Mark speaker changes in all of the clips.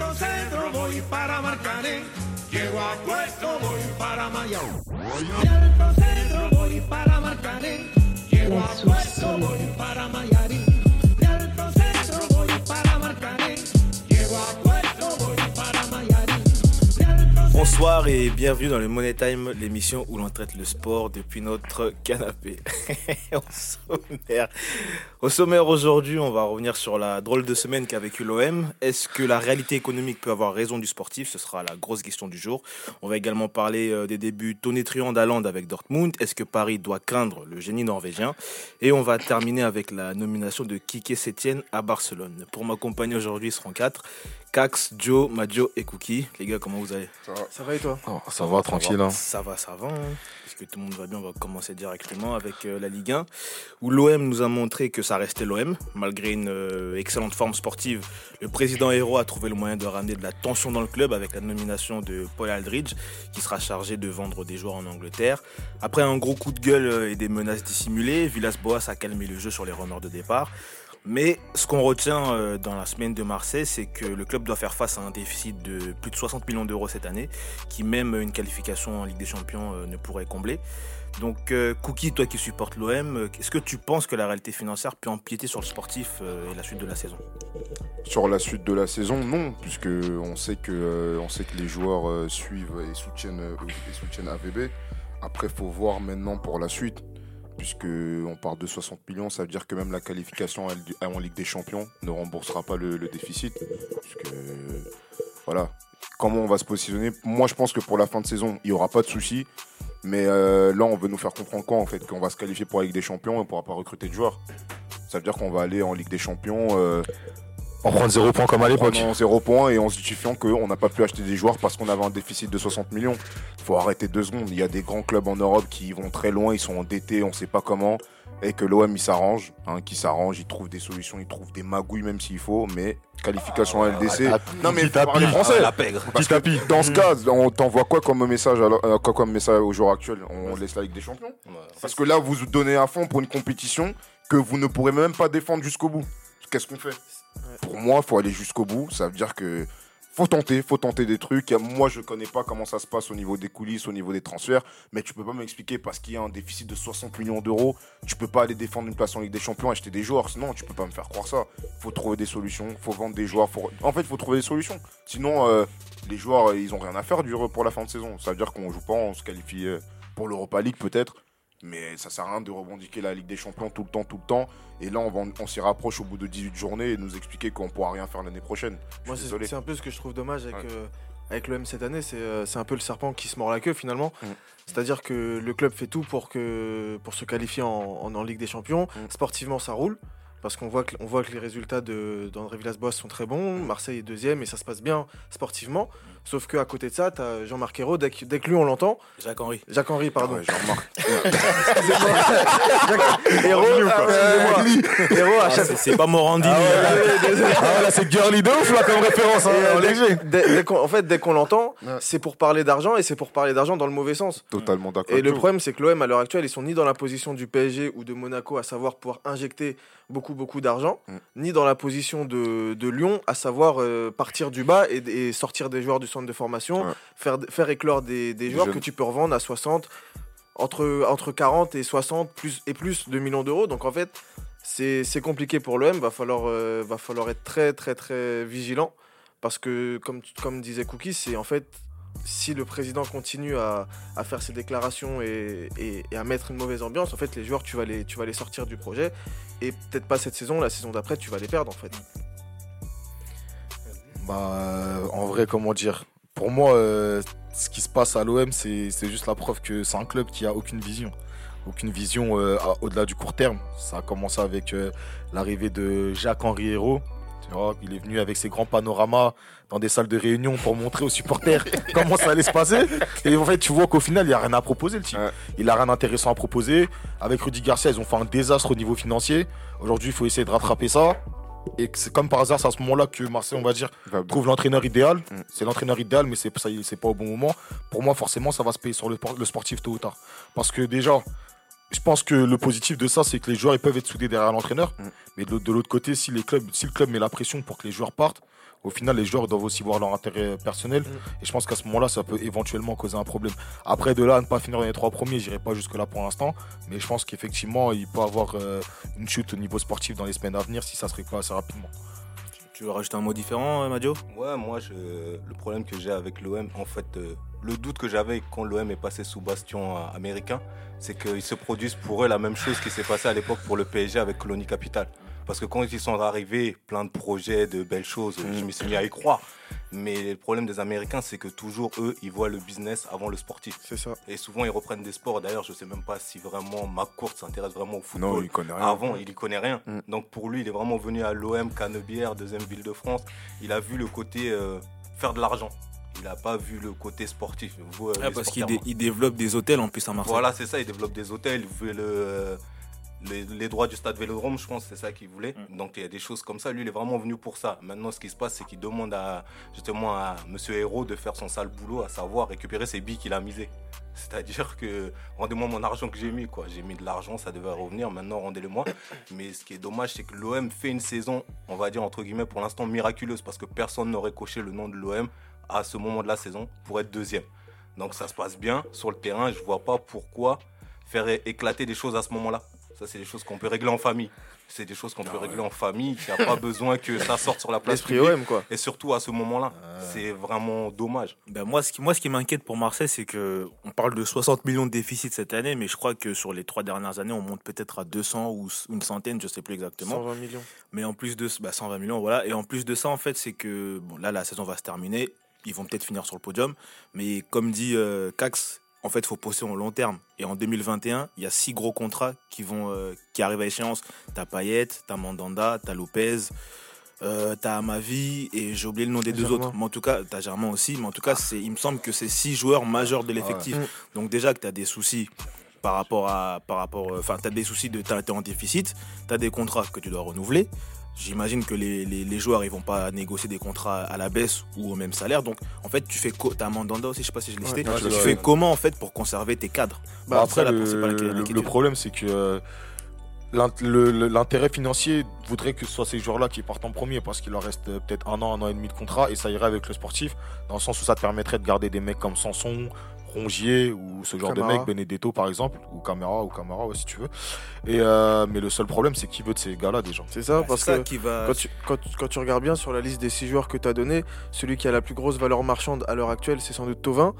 Speaker 1: alto centro voy para Marcané. Llego a puesto, voy para Mayao. De alto centro voy para Marcané. Llego a puesto, voy para Mayarín.
Speaker 2: Bonsoir et bienvenue dans le Money Time, l'émission où l'on traite le sport depuis notre canapé. Au sommaire, Au aujourd'hui, on va revenir sur la drôle de semaine qu'a vécu l'OM. Est-ce que la réalité économique peut avoir raison du sportif? Ce sera la grosse question du jour. On va également parler euh, des débuts tonitruants d'Aland avec Dortmund. Est-ce que Paris doit craindre le génie norvégien? Et on va terminer avec la nomination de Kike Sétienne à Barcelone. Pour m'accompagner aujourd'hui, seront quatre. Cax, Joe, Madio et Cookie. Les gars, comment vous allez?
Speaker 3: Et toi?
Speaker 4: Oh, ça va, tranquille. Hein.
Speaker 2: Ça va, ça va. hein. Puisque tout le monde va bien, on va commencer directement avec euh, la Ligue 1, où l'OM nous a montré que ça restait l'OM. Malgré une euh, excellente forme sportive, le président Hérault a trouvé le moyen de ramener de la tension dans le club avec la nomination de Paul Aldridge, qui sera chargé de vendre des joueurs en Angleterre. Après un gros coup de gueule euh, et des menaces dissimulées, Villas-Boas a calmé le jeu sur les remords de départ. Mais ce qu'on retient euh, dans la semaine de Marseille, c'est que le club doit faire face à un déficit de plus de 60 millions d'euros cette année, qui même une qualification en Ligue des Champions euh, ne pourrait combler. Donc, euh, Cookie, toi qui supportes l'OM, est-ce que tu penses que la réalité financière peut empiéter sur le sportif et la suite de la saison?
Speaker 4: Sur la suite de la saison, non, puisque on sait que, on sait que les joueurs suivent et soutiennent, et soutiennent AVB. Après, faut voir maintenant pour la suite, puisque on parle de 60 millions, ça veut dire que même la qualification en- Ligue des Champions ne remboursera pas le, déficit. Voilà. Comment on va se positionner? Moi, je pense que pour la fin de saison, il n'y aura pas de souci. Mais euh, là, on veut nous faire comprendre quoi en fait? Qu'on va se qualifier pour la Ligue des Champions et on ne pourra pas recruter de joueurs. Ça veut dire qu'on va aller en Ligue des Champions. euh,
Speaker 5: En prendre 0 points comme à l'époque.
Speaker 4: prenant 0 points et en se justifiant qu'on n'a pas pu acheter des joueurs parce qu'on avait un déficit de 60 millions. faut arrêter deux secondes. Il y a des grands clubs en Europe qui vont très loin, ils sont endettés, on sait pas comment. Et que l'OM il s'arrange, hein, qui s'arrange, il trouve des solutions, il trouve des magouilles même s'il faut, mais qualification à LDC.
Speaker 5: Ah,
Speaker 4: non mais parler
Speaker 5: tapis.
Speaker 4: français.
Speaker 2: La pègre.
Speaker 4: Parce que dans ce cas, on t'envoie quoi comme message, alors- euh, quoi comme message au jour actuel? On laisse la Ligue des Champions Parce que là, vous vous donnez à fond pour une compétition que vous ne pourrez même pas défendre jusqu'au bout. Qu'est-ce qu'on fait? Pour moi, faut aller jusqu'au bout. Ça veut dire que faut tenter, faut tenter des trucs. Moi, je connais pas comment ça se passe au niveau des coulisses, au niveau des transferts, mais tu peux pas m'expliquer parce qu'il y a un déficit de 60 millions d'euros, tu peux pas aller défendre une place en Ligue des Champions, acheter des joueurs. Sinon, tu peux pas me faire croire ça. Faut trouver des solutions, faut vendre des joueurs. En fait, faut trouver des solutions. Sinon, euh, les joueurs, euh, ils ont rien à faire pour la fin de saison. Ça veut dire qu'on joue pas, on se qualifie euh, pour l'Europa League peut-être. Mais ça sert à rien de revendiquer la Ligue des Champions tout le temps, tout le temps. Et là, on, va- on s'y rapproche au bout de 18 journées et nous expliquer qu'on pourra rien faire l'année prochaine.
Speaker 3: Moi, c'est un peu ce que je trouve dommage avec,
Speaker 4: Ouais.
Speaker 3: euh, avec l'OM cette année. C'est euh, c'est un peu le serpent qui se mord la queue finalement.
Speaker 4: Mm.
Speaker 3: C'est-à-dire que le club fait tout pour, que, pour se qualifier en, en, en Ligue des Champions.
Speaker 4: Mm.
Speaker 3: Sportivement, ça roule. Parce qu'on voit, que- on voit que les résultats de- d'André Villas-Boas sont très bons. Marseille est deuxième et ça se passe bien sportivement. Sauf qu'à côté de ça, tu as Jean-Marc Ayrault. Dès, que- dès que lui, on l'entend.
Speaker 2: Jacques-Henri.
Speaker 3: Jacques-Henri, pardon.
Speaker 4: Ouais, j'en remarque.
Speaker 3: Héros, excusez-moi. Héros, à
Speaker 2: Ah,
Speaker 3: chaque
Speaker 2: c'est- c'est pas Morandini.
Speaker 3: Ah ouais,
Speaker 2: là.
Speaker 5: Ah, là, c'est girly de ouf, là, comme référence.
Speaker 3: Et,
Speaker 5: Hein,
Speaker 3: euh, dès-
Speaker 5: léger.
Speaker 3: dès- dès qu'on- en fait, dès qu'on l'entend,
Speaker 4: Ouais.
Speaker 3: c'est pour parler d'argent et c'est pour parler d'argent dans le mauvais sens.
Speaker 4: Totalement d'accord.
Speaker 3: Et
Speaker 4: avec
Speaker 3: le problème, c'est que l'OM, à l'heure actuelle, ils sont ni dans la position du PSG ou de Monaco, à savoir pouvoir injecter beaucoup, beaucoup d'argent,
Speaker 4: Mm.
Speaker 3: ni dans la position de, de Lyon, à savoir euh, partir du bas et, et sortir des joueurs du centre de formation,
Speaker 4: Ouais.
Speaker 3: faire, faire éclore des, des joueurs
Speaker 4: jeunes.
Speaker 3: que tu peux revendre à 60, entre, entre 40 et 60 plus, et plus de millions d'euros. Donc en fait, c'est c'est compliqué pour l'OM, va falloir, euh, va falloir être très, très, très vigilant. Parce que, comme, comme disait Cookie, c'est en fait si le président continue à, à faire ses déclarations et, et- et à mettre une mauvaise ambiance, en fait, les joueurs, tu vas les, tu vas les sortir du projet. Et peut-être pas cette saison, la saison d'après, tu vas les perdre, en fait.
Speaker 5: Bah, euh, en vrai, comment dire? Pour moi, euh, ce qui se passe à l'OM, c'est juste la preuve que c'est un club qui a aucune vision. Aucune vision euh, au-delà du court terme. Ça a commencé avec euh, l'arrivée de Jacques-Henri Hérault. Tu vois, il est venu avec ses grands panoramas dans des salles de réunion pour montrer aux supporters comment ça allait se passer. Et en fait, tu vois qu'au final, il n'y a rien à proposer, le type.
Speaker 4: Ouais.
Speaker 5: Il a rien d'intéressant à proposer. Avec Rudy Garcia, ils ont fait un désastre au niveau financier. Aujourd'hui, il faut essayer de rattraper ça. Et que c'est comme par hasard, c'est à ce moment-là que Marseille, on va dire,
Speaker 4: Va-
Speaker 5: trouve l'entraîneur idéal.
Speaker 4: Mm.
Speaker 5: C'est l'entraîneur idéal, mais c'est ça c'est pas au bon moment. Pour moi, forcément, ça va se payer sur le, por- le sportif tôt ou tard. Parce que déjà, je pense que le positif de ça, c'est que les joueurs ils peuvent être soudés derrière l'entraîneur.
Speaker 4: Mm.
Speaker 5: Mais de, de l'autre côté, si, les clubs, si le club met la pression pour que les joueurs partent, au final, les joueurs doivent aussi voir leur intérêt personnel. Et je pense qu'à ce moment-là, ça peut éventuellement causer un problème. Après, de là à ne pas finir dans les trois premiers, j'irai pas jusque-là pour l'instant. Mais je pense qu'effectivement, il peut avoir euh, une chute au niveau sportif dans les semaines à venir si ça se règle pas assez rapidement.
Speaker 2: Tu veux rajouter un mot différent, euh, Madio?
Speaker 6: Ouais, moi, je, le problème que j'ai avec l'OM, en fait, euh, le doute que j'avais quand l'OM est passé sous bastion américain, c'est qu'ils se produisent pour eux la même chose qui s'est passé à l'époque pour le PSG avec Colonie Capital. Parce que quand ils sont arrivés, plein de projets, de belles choses, je me suis mis à y croire. Mais le problème des Américains, c'est que toujours eux, ils voient le business avant le sportif.
Speaker 3: C'est ça.
Speaker 6: Et souvent, ils reprennent des sports. D'ailleurs, je sais même pas si vraiment McCourt s'intéresse vraiment au football.
Speaker 4: Non, il connaît rien.
Speaker 6: Avant, il y connaît rien.
Speaker 4: Mm.
Speaker 6: Donc pour lui, il est vraiment venu à l'OM Canebière, deuxième ville de France. Il a vu le côté euh, faire de l'argent. Il n'a pas vu le côté sportif. Vous, euh,
Speaker 2: Parce qu'il dé- développe des hôtels en plus à Marseille.
Speaker 6: Voilà, c'est ça. Il développe des hôtels. Il veut le, euh, les, les droits du stade Vélodrome, je pense, c'est ça qu'il voulait.
Speaker 2: Mm.
Speaker 6: Donc il y a des choses comme ça. Lui, il est vraiment venu pour ça. Maintenant, ce qui se passe, c'est qu'il demande à justement à Monsieur Hérault de faire son sale boulot, à savoir récupérer ses billes qu'il a misées. C'est-à-dire que rendez-moi mon argent que j'ai mis, quoi. J'ai mis de l'argent, ça devait revenir. Maintenant, rendez-le-moi. Mais ce qui est dommage, c'est que l'OM fait une saison, on va dire entre guillemets, pour l'instant miraculeuse, parce que personne n'aurait coché le nom de l'OM à ce moment de la saison pour être deuxième. Donc ça se passe bien sur le terrain. Je vois pas pourquoi faire éclater des choses à ce moment-là. Ça, c'est des choses qu'on peut régler en famille. C'est des choses qu'on peut régler en famille. Il n'y a pas besoin que ça sorte sur la place
Speaker 3: L'esprit
Speaker 6: publique.
Speaker 3: OM, quoi.
Speaker 6: Et surtout à ce moment-là, c'est vraiment dommage.
Speaker 2: Ben moi, ce qui, moi, ce qui m'inquiète pour Marseille, c'est que on parle de 60 millions de déficit cette année, mais je crois que sur les trois dernières années, on monte peut-être à 200 ou une centaine, je sais plus exactement.
Speaker 3: 120 millions.
Speaker 2: Mais en plus de ce- bah, 120 millions, voilà. Et en plus de ça, en fait, c'est que bon, là, la saison va se terminer. Ils vont peut-être finir sur le podium. Mais comme dit euh, Cax, en fait, il faut poster en long terme. Et en 2021, il y a six gros contrats qui, vont, euh, qui arrivent à échéance. T'as Payet, t'as Mandanda, t'as Lopez, euh, t'as Amavi, et j'ai oublié le nom des deux autres. Mais en tout cas, t'as Germain aussi. Mais en tout cas, c'est, il me semble que c'est six joueurs majeurs de l'effectif.
Speaker 3: Ouais.
Speaker 2: Donc déjà que t'as des soucis par rapport à par rapport euh, enfin t'as des soucis de t'as t'es en déficit t'as des contrats que tu dois renouveler j'imagine que les, les, les joueurs ils vont pas négocier des contrats à la baisse ou au même salaire. Donc en fait tu fais t'as Mandanda aussi je sais pas si je l'ai cité.
Speaker 3: Ouais,
Speaker 2: tu fais comment en fait pour conserver tes cadres?
Speaker 5: Bah, après,
Speaker 2: la
Speaker 5: le,
Speaker 2: inqui-
Speaker 5: le- le problème, c'est que euh, l'intérêt financier voudrait que ce soit ces joueurs-là qui partent en premier parce qu'il leur reste euh, peut-être un an, un an et demi de contrat et ça irait avec le sportif dans le sens où ça te permettrait de garder des mecs comme Sanson, Rongier ou ce genre
Speaker 3: Camara.
Speaker 5: de mecs, Benedetto par exemple, ou Camara ou Camara ouais, si tu veux. Et, euh, mais le seul problème, c'est qui veut de ces gars-là déjà.
Speaker 3: C'est ça,
Speaker 2: Bah,
Speaker 3: parce
Speaker 2: ça
Speaker 3: que
Speaker 2: qui va
Speaker 3: quand tu, quand, quand tu regardes bien sur la liste des six joueurs que tu as donné, celui qui a la plus grosse valeur marchande à l'heure actuelle, c'est sans doute Tovin.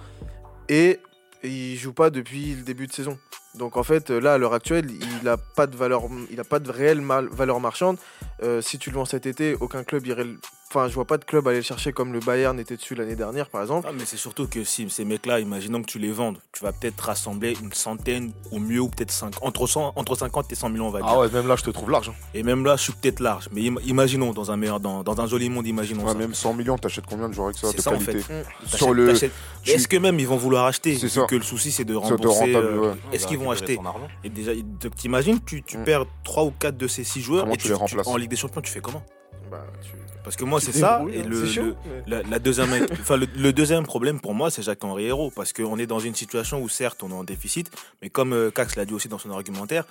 Speaker 3: Et il joue pas depuis le début de saison. Donc en fait, là, à l'heure actuelle, il n'a pas de valeur, il a pas de réelle mal- valeur marchande. Euh, si tu le vends cet été, aucun club irait. Enfin, je vois pas de club aller le chercher comme le Bayern était dessus l'année dernière, par exemple.
Speaker 2: Ah, mais c'est surtout que si ces mecs-là, imaginons que tu les vendes, tu vas peut-être rassembler une centaine au mieux ou peut-être 5, entre, 100 entre 50 et 100 millions, on va dire.
Speaker 5: Ah ouais, même là, je te trouve large. hein.
Speaker 2: Et même là, je suis peut-être large. Mais im- imaginons, dans un, meilleur, dans, dans un joli monde, imaginons
Speaker 4: Ouais,
Speaker 2: ça.
Speaker 4: même 100 millions, t'achètes combien de joueurs avec ça
Speaker 2: C'est
Speaker 4: de
Speaker 2: ça, en fait.
Speaker 4: Sur le. tu-
Speaker 2: Est-ce que même ils vont vouloir acheter
Speaker 4: C'est
Speaker 2: vu
Speaker 4: ça.
Speaker 2: que le souci c'est de
Speaker 4: C'est de
Speaker 2: rembourser
Speaker 4: rentable,
Speaker 2: euh,
Speaker 4: ouais.
Speaker 2: Est-ce qu'ils vont acheter. Et déjà, t'imagines, tu, tu
Speaker 4: Mm.
Speaker 2: perds 3 ou 4 de ces 6 joueurs
Speaker 4: Comment
Speaker 2: et
Speaker 4: tu les remplaces
Speaker 2: en Ligue des Champions, tu fais comment?
Speaker 3: Bah, tu-
Speaker 2: Parce que moi, c'est ça. Et
Speaker 3: hein.
Speaker 2: le,
Speaker 3: C'est chaud,
Speaker 2: le-
Speaker 3: mais-
Speaker 2: la, la deuxième, enfin, le, le deuxième problème pour moi, c'est Jacques-Henri Hérault. Parce qu'on est dans une situation où, certes, on est en déficit, mais comme euh, Cax l'a dit aussi dans son argumentaire,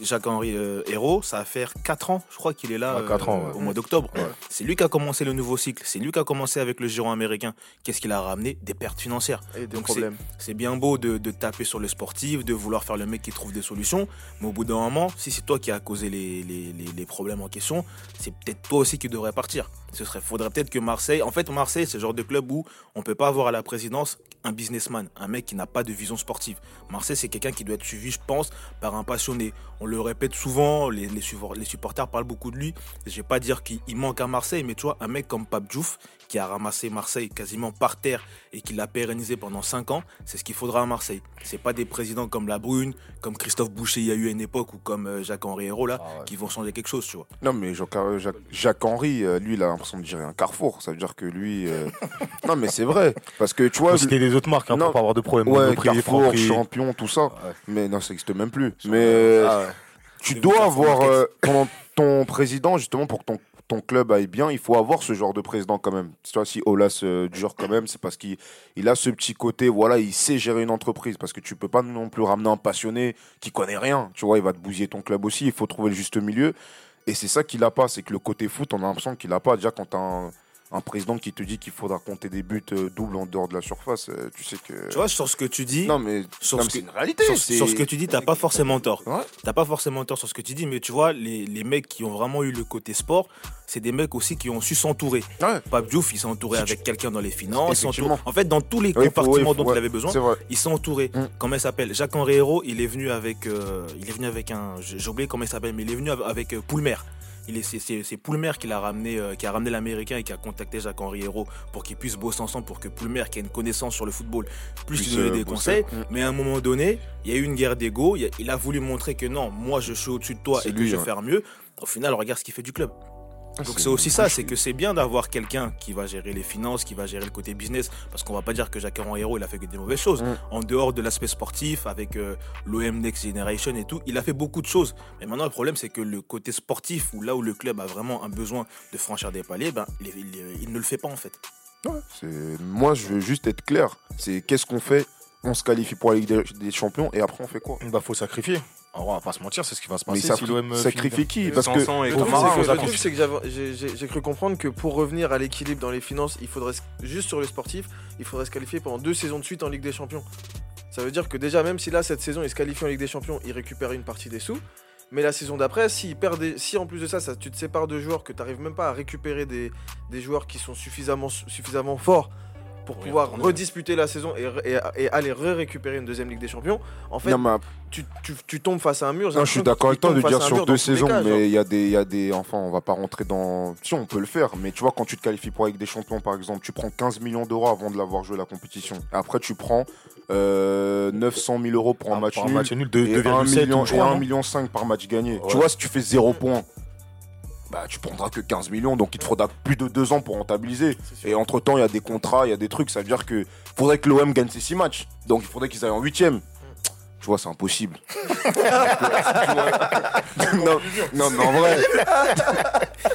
Speaker 2: Jacques-Henri euh, Hérault, ça va faire 4 ans, je crois qu'il est là
Speaker 5: Ouais,
Speaker 2: euh,
Speaker 5: ans, ouais.
Speaker 2: au mois d'octobre. C'est lui qui a commencé le nouveau cycle. C'est lui qui a commencé avec le giron américain. Qu'est-ce qu'il a ramené? Des pertes financières.
Speaker 3: Et des
Speaker 2: Donc,
Speaker 3: problèmes.
Speaker 2: C'est bien beau de, de taper sur le sportif, de vouloir faire le mec qui trouve des solutions, mais au bout d'un moment, si c'est toi qui as causé les, les- les- les problèmes en question, c'est peut-être toi aussi qui devrais partir. Ce serait, faudrait peut-être que Marseille, en fait, Marseille, c'est le genre de club où on peut pas avoir à la présidence un businessman, un mec qui n'a pas de vision sportive. Marseille, c'est quelqu'un qui doit être suivi, je pense, par un passionné. On le répète souvent, les, les, les supporters parlent beaucoup de lui. Je vais pas dire qu'il il manque à Marseille, mais tu vois, un mec comme Pape Diouf, qui a ramassé Marseille quasiment par terre et qui l'a pérennisé pendant 5 ans, c'est ce qu'il faudra à Marseille. C'est pas des présidents comme La Brune, comme Christophe Boucher il y a eu à une époque, ou comme euh, Jacques-Henri Hérault, là,
Speaker 5: Ah ouais.
Speaker 2: qui vont changer quelque chose, tu vois.
Speaker 4: Non, mais Jacques, euh, Jacques, Jacques Henry, euh, lui, il a l'impression de gérer un carrefour. Ça veut dire que lui. euh, non, mais c'est vrai. Parce que tu vois.
Speaker 5: Citer des autres marques hein,
Speaker 4: non.
Speaker 5: pour pas avoir de problème.
Speaker 4: Ouais,
Speaker 5: Monoprix,
Speaker 4: Carrefour,
Speaker 5: Franprix.
Speaker 4: champion, tout ça.
Speaker 5: Ouais.
Speaker 4: Mais non, ça n'existe même plus. Mais
Speaker 5: Ah ouais.
Speaker 4: tu dois avoir euh, ton, ton président, justement, pour que ton, ton club aille bien, il faut avoir ce genre de président quand même. Tu vois, si Olas euh, dure quand même, c'est parce qu'il il a ce petit côté, voilà, il sait gérer une entreprise. Parce que tu peux pas non plus ramener un passionné qui connaît rien. Tu vois, il va te bousiller ton club aussi. Il faut trouver le juste milieu. Et c'est ça qu'il a pas, c'est que le côté foot, on a l'impression qu'il a pas. Déjà, quand un, un président qui te dit qu'il faudra compter des buts euh, doubles en dehors de la surface, euh, tu sais que.
Speaker 2: Tu vois, sur ce que tu dis,
Speaker 4: non, mais,
Speaker 2: sur ce
Speaker 4: c'est une réalité.
Speaker 2: sur, sur ce que tu dis, t'as pas forcément tort.
Speaker 4: Ouais.
Speaker 2: T'as pas forcément tort sur ce que tu dis, mais tu vois, les, les mecs qui ont vraiment eu le côté sport, c'est des mecs aussi qui ont su s'entourer.
Speaker 4: Ouais.
Speaker 2: Pape Diouf, il s'est entouré
Speaker 4: Si tu-
Speaker 2: avec quelqu'un dans les finances. En fait, dans tous les
Speaker 4: faut-
Speaker 2: compartiments dont
Speaker 4: ouais,
Speaker 2: il avait besoin, il s'est entouré.
Speaker 4: Mm.
Speaker 2: Comment il s'appelle? Jacques-Henri Hérault, il est venu avec. euh, il est venu avec un. J'ai oublié comment il s'appelle, mais il est venu avec, avec, euh, Poulmer. Il est- C'est c'est- c'est Poulmer qui l'a ramené, euh, qui a ramené l'américain et qui a contacté Jacques-Henri Hérault pour qu'ils puissent bosser ensemble, pour que Poulmer, qui a une connaissance sur le football, puisse lui donner
Speaker 4: euh,
Speaker 2: des
Speaker 4: bosser.
Speaker 2: conseils.
Speaker 4: Mm.
Speaker 2: Mais à un moment donné, il y a eu une guerre d'ego. Il, a- il a voulu montrer que non, moi je suis au-dessus de toi
Speaker 4: C'est
Speaker 2: et que je vais faire mieux. Au final, regarde ce qu'il fait du club. Donc
Speaker 4: c'est-
Speaker 2: aussi ça, c'est que c'est bien d'avoir quelqu'un qui va gérer les finances, qui va gérer le côté business, parce qu'on va pas dire que Jacques Hérault il a fait que des mauvaises choses.
Speaker 4: Mm.
Speaker 2: En dehors de l'aspect sportif, avec euh, l'OM Next Generation et tout, il a fait beaucoup de choses. Mais maintenant le problème c'est que le côté sportif, où là où le club a vraiment un besoin de franchir des paliers, ben il, il- il ne le fait pas en fait.
Speaker 4: Moi, je veux juste être clair. C'est qu'est-ce qu'on fait? On se qualifie pour la Ligue des- des Champions et après on fait quoi?
Speaker 5: Bah, faut sacrifier. Alors, on va pas se mentir, c'est ce qui va se
Speaker 4: Mais
Speaker 5: passer
Speaker 4: ça
Speaker 5: si l'OM
Speaker 4: sacrifie qui Parce que
Speaker 3: Le truc, c'est que-
Speaker 6: on
Speaker 3: le
Speaker 6: s'attend.
Speaker 3: truc, c'est que j'avais- j'ai- cru comprendre que pour revenir à l'équilibre dans les finances, il faudrait, juste sur le sportif, il faudrait se qualifier pendant deux saisons de suite en Ligue des Champions. Ça veut dire que déjà, même si là, cette saison, il se qualifie en Ligue des Champions, il récupère une partie des sous. Mais la saison d'après, si, si en plus de ça, ça, tu te sépares de joueurs, que tu n'arrives même pas à récupérer des, des joueurs qui sont suffisamment, suffisamment forts pour pouvoir redisputer la saison et, et- et aller re-récupérer une deuxième Ligue des Champions, en fait,
Speaker 4: non, mais
Speaker 3: tu, tu- tu tombes face à un mur.
Speaker 4: Non, je suis d'accord avec toi de dire sur deux saisons,
Speaker 3: cas,
Speaker 4: mais il y, a des- il y a des. Enfin, on va pas rentrer dans. Si, on peut le faire, mais tu vois, quand tu te qualifies pour avec des champions, par exemple, tu prends 15 millions d'euros avant de l'avoir joué la compétition. Après, tu prends euh, 900 000 euros pour un
Speaker 5: Ah,
Speaker 4: match
Speaker 5: pour un
Speaker 4: nul.
Speaker 5: match nul de
Speaker 4: et 1
Speaker 5: 2,7
Speaker 4: million,
Speaker 5: ou je
Speaker 4: et
Speaker 5: crois,
Speaker 4: 1
Speaker 5: non
Speaker 4: million 5 par match gagné.
Speaker 5: Ouais.
Speaker 4: Tu vois, si tu fais 0 points, bah, tu prendras que 15 millions, donc il te faudra plus de 2 ans pour rentabiliser. Et entre temps, il y a des contrats, il y a des trucs. Ça veut dire que faudrait que l'OM gagne ses 6 matchs. Donc il faudrait qu'ils aillent en 8ème. Tu vois, c'est impossible. non, non, mais en vrai.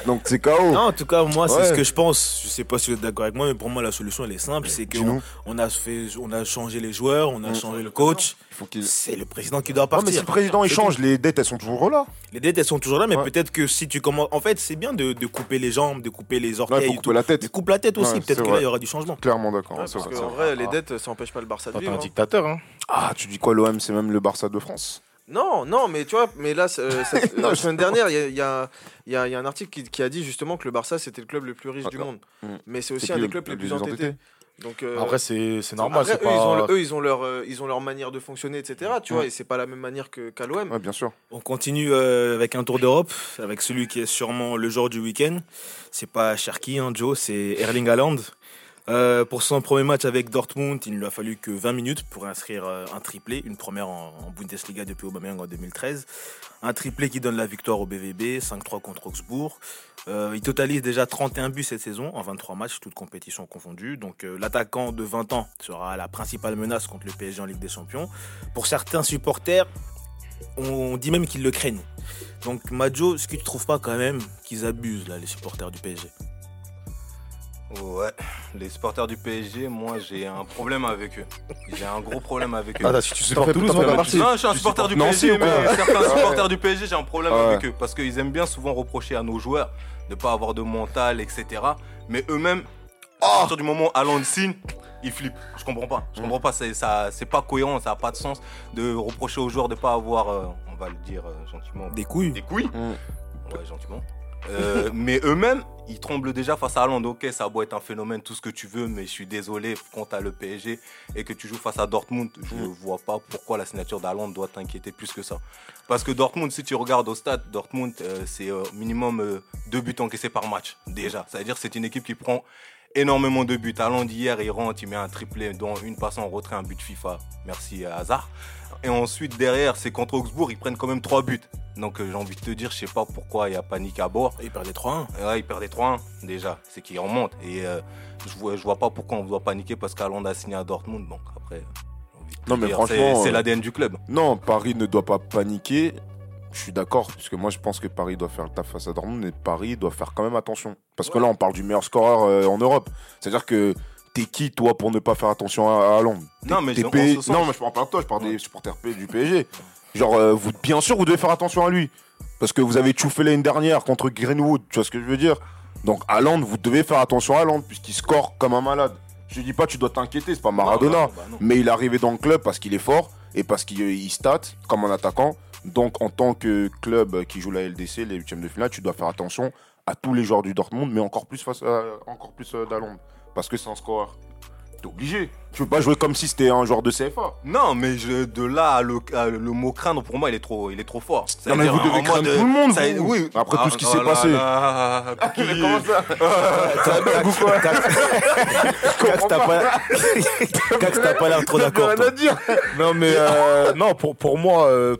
Speaker 4: Donc c'est KO.
Speaker 2: Non, en tout cas, moi, c'est
Speaker 4: Ouais.
Speaker 2: ce que je pense. Je sais pas si vous êtes d'accord avec moi, mais pour moi, la solution, elle est simple. C'est qu'on on a, fait, on a changé les joueurs, on a
Speaker 4: Mm.
Speaker 2: changé le coach.
Speaker 4: Il faut qu'il.
Speaker 2: C'est le président qui doit
Speaker 4: Non, mais
Speaker 2: partir.
Speaker 4: si le président il change, les dettes elles sont toujours là.
Speaker 2: Les dettes, elles sont toujours là, mais
Speaker 4: Ouais.
Speaker 2: peut-être que si tu commences. En fait, c'est bien de, de couper les jambes, de couper les
Speaker 4: Ouais,
Speaker 2: orteils
Speaker 4: faut
Speaker 2: et
Speaker 4: couper
Speaker 2: tout.
Speaker 4: la tête.
Speaker 2: Mais coupe la tête aussi,
Speaker 4: Ouais,
Speaker 2: peut-être que là, il y aura du changement.
Speaker 4: Clairement d'accord.
Speaker 3: Ouais, parce
Speaker 4: vrai,
Speaker 3: qu'en
Speaker 4: c'est vrai.
Speaker 3: vrai, les dettes, ça empêche pas le Barça de
Speaker 5: Toi, t'es
Speaker 3: vivre.
Speaker 5: un
Speaker 3: hein.
Speaker 5: dictateur, hein.
Speaker 4: Ah, tu dis quoi, l'OM c'est même le Barça de France
Speaker 3: Non, non, mais tu vois, mais là, euh, cette-
Speaker 4: Non,
Speaker 3: la semaine dernière, il y a, il y a- il y a- il y a un article qui, qui a dit justement que le Barça c'était le club le plus riche du
Speaker 4: D'accord.
Speaker 3: monde.
Speaker 4: Mm.
Speaker 3: Mais c'est aussi un des clubs les
Speaker 4: le
Speaker 3: plus
Speaker 4: plus
Speaker 3: entêtés.
Speaker 4: entêté.
Speaker 3: Donc, euh,
Speaker 5: Après, c'est c'est normal,
Speaker 3: après,
Speaker 5: c'est
Speaker 3: eux, ils ont,
Speaker 5: pas.
Speaker 3: eux, ils ont leur, euh, ils ont leur manière de fonctionner, etc. Tu vois,
Speaker 4: Mm.
Speaker 3: et c'est pas la même manière que qu'à l'OM.
Speaker 4: Ouais, bien sûr.
Speaker 2: On continue euh, avec un tour d'Europe, avec celui qui est sûrement le joueur du week-end. C'est pas Cherki, hein, Joe, c'est Erling Haaland. Euh, pour son premier match avec Dortmund, il ne lui a fallu que 20 minutes pour inscrire euh, un triplé, une première en, en Bundesliga depuis Aubameyang en 2013. Un triplé qui donne la victoire au BVB, 5-3 contre Augsbourg. Euh, il totalise déjà 31 buts cette saison en 23 matchs, toutes compétitions confondues. Donc euh, l'attaquant de 20 ans sera la principale menace contre le PSG en Ligue des Champions. Pour certains supporters, on dit même qu'ils le craignent. Donc Majo, est-ce que tu trouves pas quand même qu'ils abusent là, les supporters du PSG
Speaker 6: Ouais, les supporters du PSG, moi j'ai un problème avec eux. J'ai un gros problème avec eux.
Speaker 5: Ah, si tu supportes Toulouse,
Speaker 3: pas
Speaker 5: bah,
Speaker 3: partie.
Speaker 6: Non, je suis un supporter du PSG, mais certains supporters du PSG, j'ai un problème
Speaker 4: Ah ouais.
Speaker 6: avec eux parce qu'ils aiment bien souvent reprocher à nos joueurs de pas avoir de mental, etc. Mais eux-mêmes, à partir du moment où signe, ils flippent. Je comprends pas. Je comprends pas. C'est ça, c'est pas cohérent, ça a pas de sens de reprocher aux joueurs de pas avoir, euh, on va le dire euh, gentiment,
Speaker 2: Des couilles
Speaker 6: des couilles.
Speaker 4: Mm.
Speaker 6: Ouais, gentiment. Euh, mais eux-mêmes, ils tremblent déjà face à Haaland. Ok, ça beau être un phénomène, tout ce que tu veux, mais je suis désolé, quand t'as le PSG et que tu joues face à Dortmund, je ne vois pas pourquoi la signature d'Haaland doit t'inquiéter plus que ça. Parce que Dortmund, si tu regardes au stade, Dortmund, euh, c'est euh, minimum deux buts encaissés par match, déjà. Ça veut dire que c'est une équipe qui prend énormément de buts. Haaland, hier, il rentre, il met un triplé, dont une passe en retrait, un but FIFA. Merci à Hazard. Et ensuite, derrière, c'est contre Augsbourg, ils prennent quand même trois buts. Donc, euh, j'ai envie de te dire, je sais pas pourquoi il y a panique à bord.
Speaker 2: Ils perdent 3-1.
Speaker 6: Et Ouais, ils perdent 3-1 déjà, c'est qu'ils remontent. Et euh, je, vois, je vois pas pourquoi on doit paniquer parce qu'Haaland a signé à Dortmund. Donc après, j'ai envie de te
Speaker 4: Non, mais
Speaker 6: dire,
Speaker 4: franchement,
Speaker 6: c'est-
Speaker 4: euh,
Speaker 6: l'ADN du club.
Speaker 4: Non, Paris ne doit pas paniquer. Je suis d'accord, parce que moi je pense que Paris doit faire le taf face à Dortmund et Paris doit faire quand même attention. Parce que là, on parle du meilleur scoreur euh, en Europe. C'est-à-dire que t'es qui, toi, pour ne pas faire attention à, à Londres?
Speaker 6: Non, mais
Speaker 4: P- Non, mais je parle pas de toi, je parle des supporters P- du PSG. Genre, euh, vous, bien sûr, vous devez faire attention à lui. Parce que vous avez chouffé l'année dernière contre Greenwood, tu vois ce que je veux dire? Donc, à Londres, vous devez faire attention à Londres, puisqu'il score comme un malade. Je dis pas, tu dois t'inquiéter, c'est pas Maradona.
Speaker 6: Non, bah, bah, non.
Speaker 4: Mais il est arrivé dans le club parce qu'il est fort et parce qu'il il stat comme un attaquant. Donc, en tant que club qui joue la LDC, les huitièmes de finale, tu dois faire attention à tous les joueurs du Dortmund, mais encore plus face à, encore plus euh, Londres. Parce que c'est un scoreur. T'es obligé. Tu peux pas jouer comme si c'était un joueur de CFA.
Speaker 6: Non, mais je- de là à le, à le mot craindre, pour moi, il est trop, il est trop fort.
Speaker 4: Non, mais vous devez craindre tout le monde,
Speaker 6: ça-
Speaker 4: vous.
Speaker 6: oui.
Speaker 4: Après tout
Speaker 6: Ah,
Speaker 4: ce qui
Speaker 6: oh
Speaker 4: s'est
Speaker 6: là
Speaker 4: passé.
Speaker 6: là, qui-
Speaker 2: Cax, t'as pas... Cax, t'as pas l'air trop d'accord.
Speaker 5: Non mais euh, non pour pour moi euh,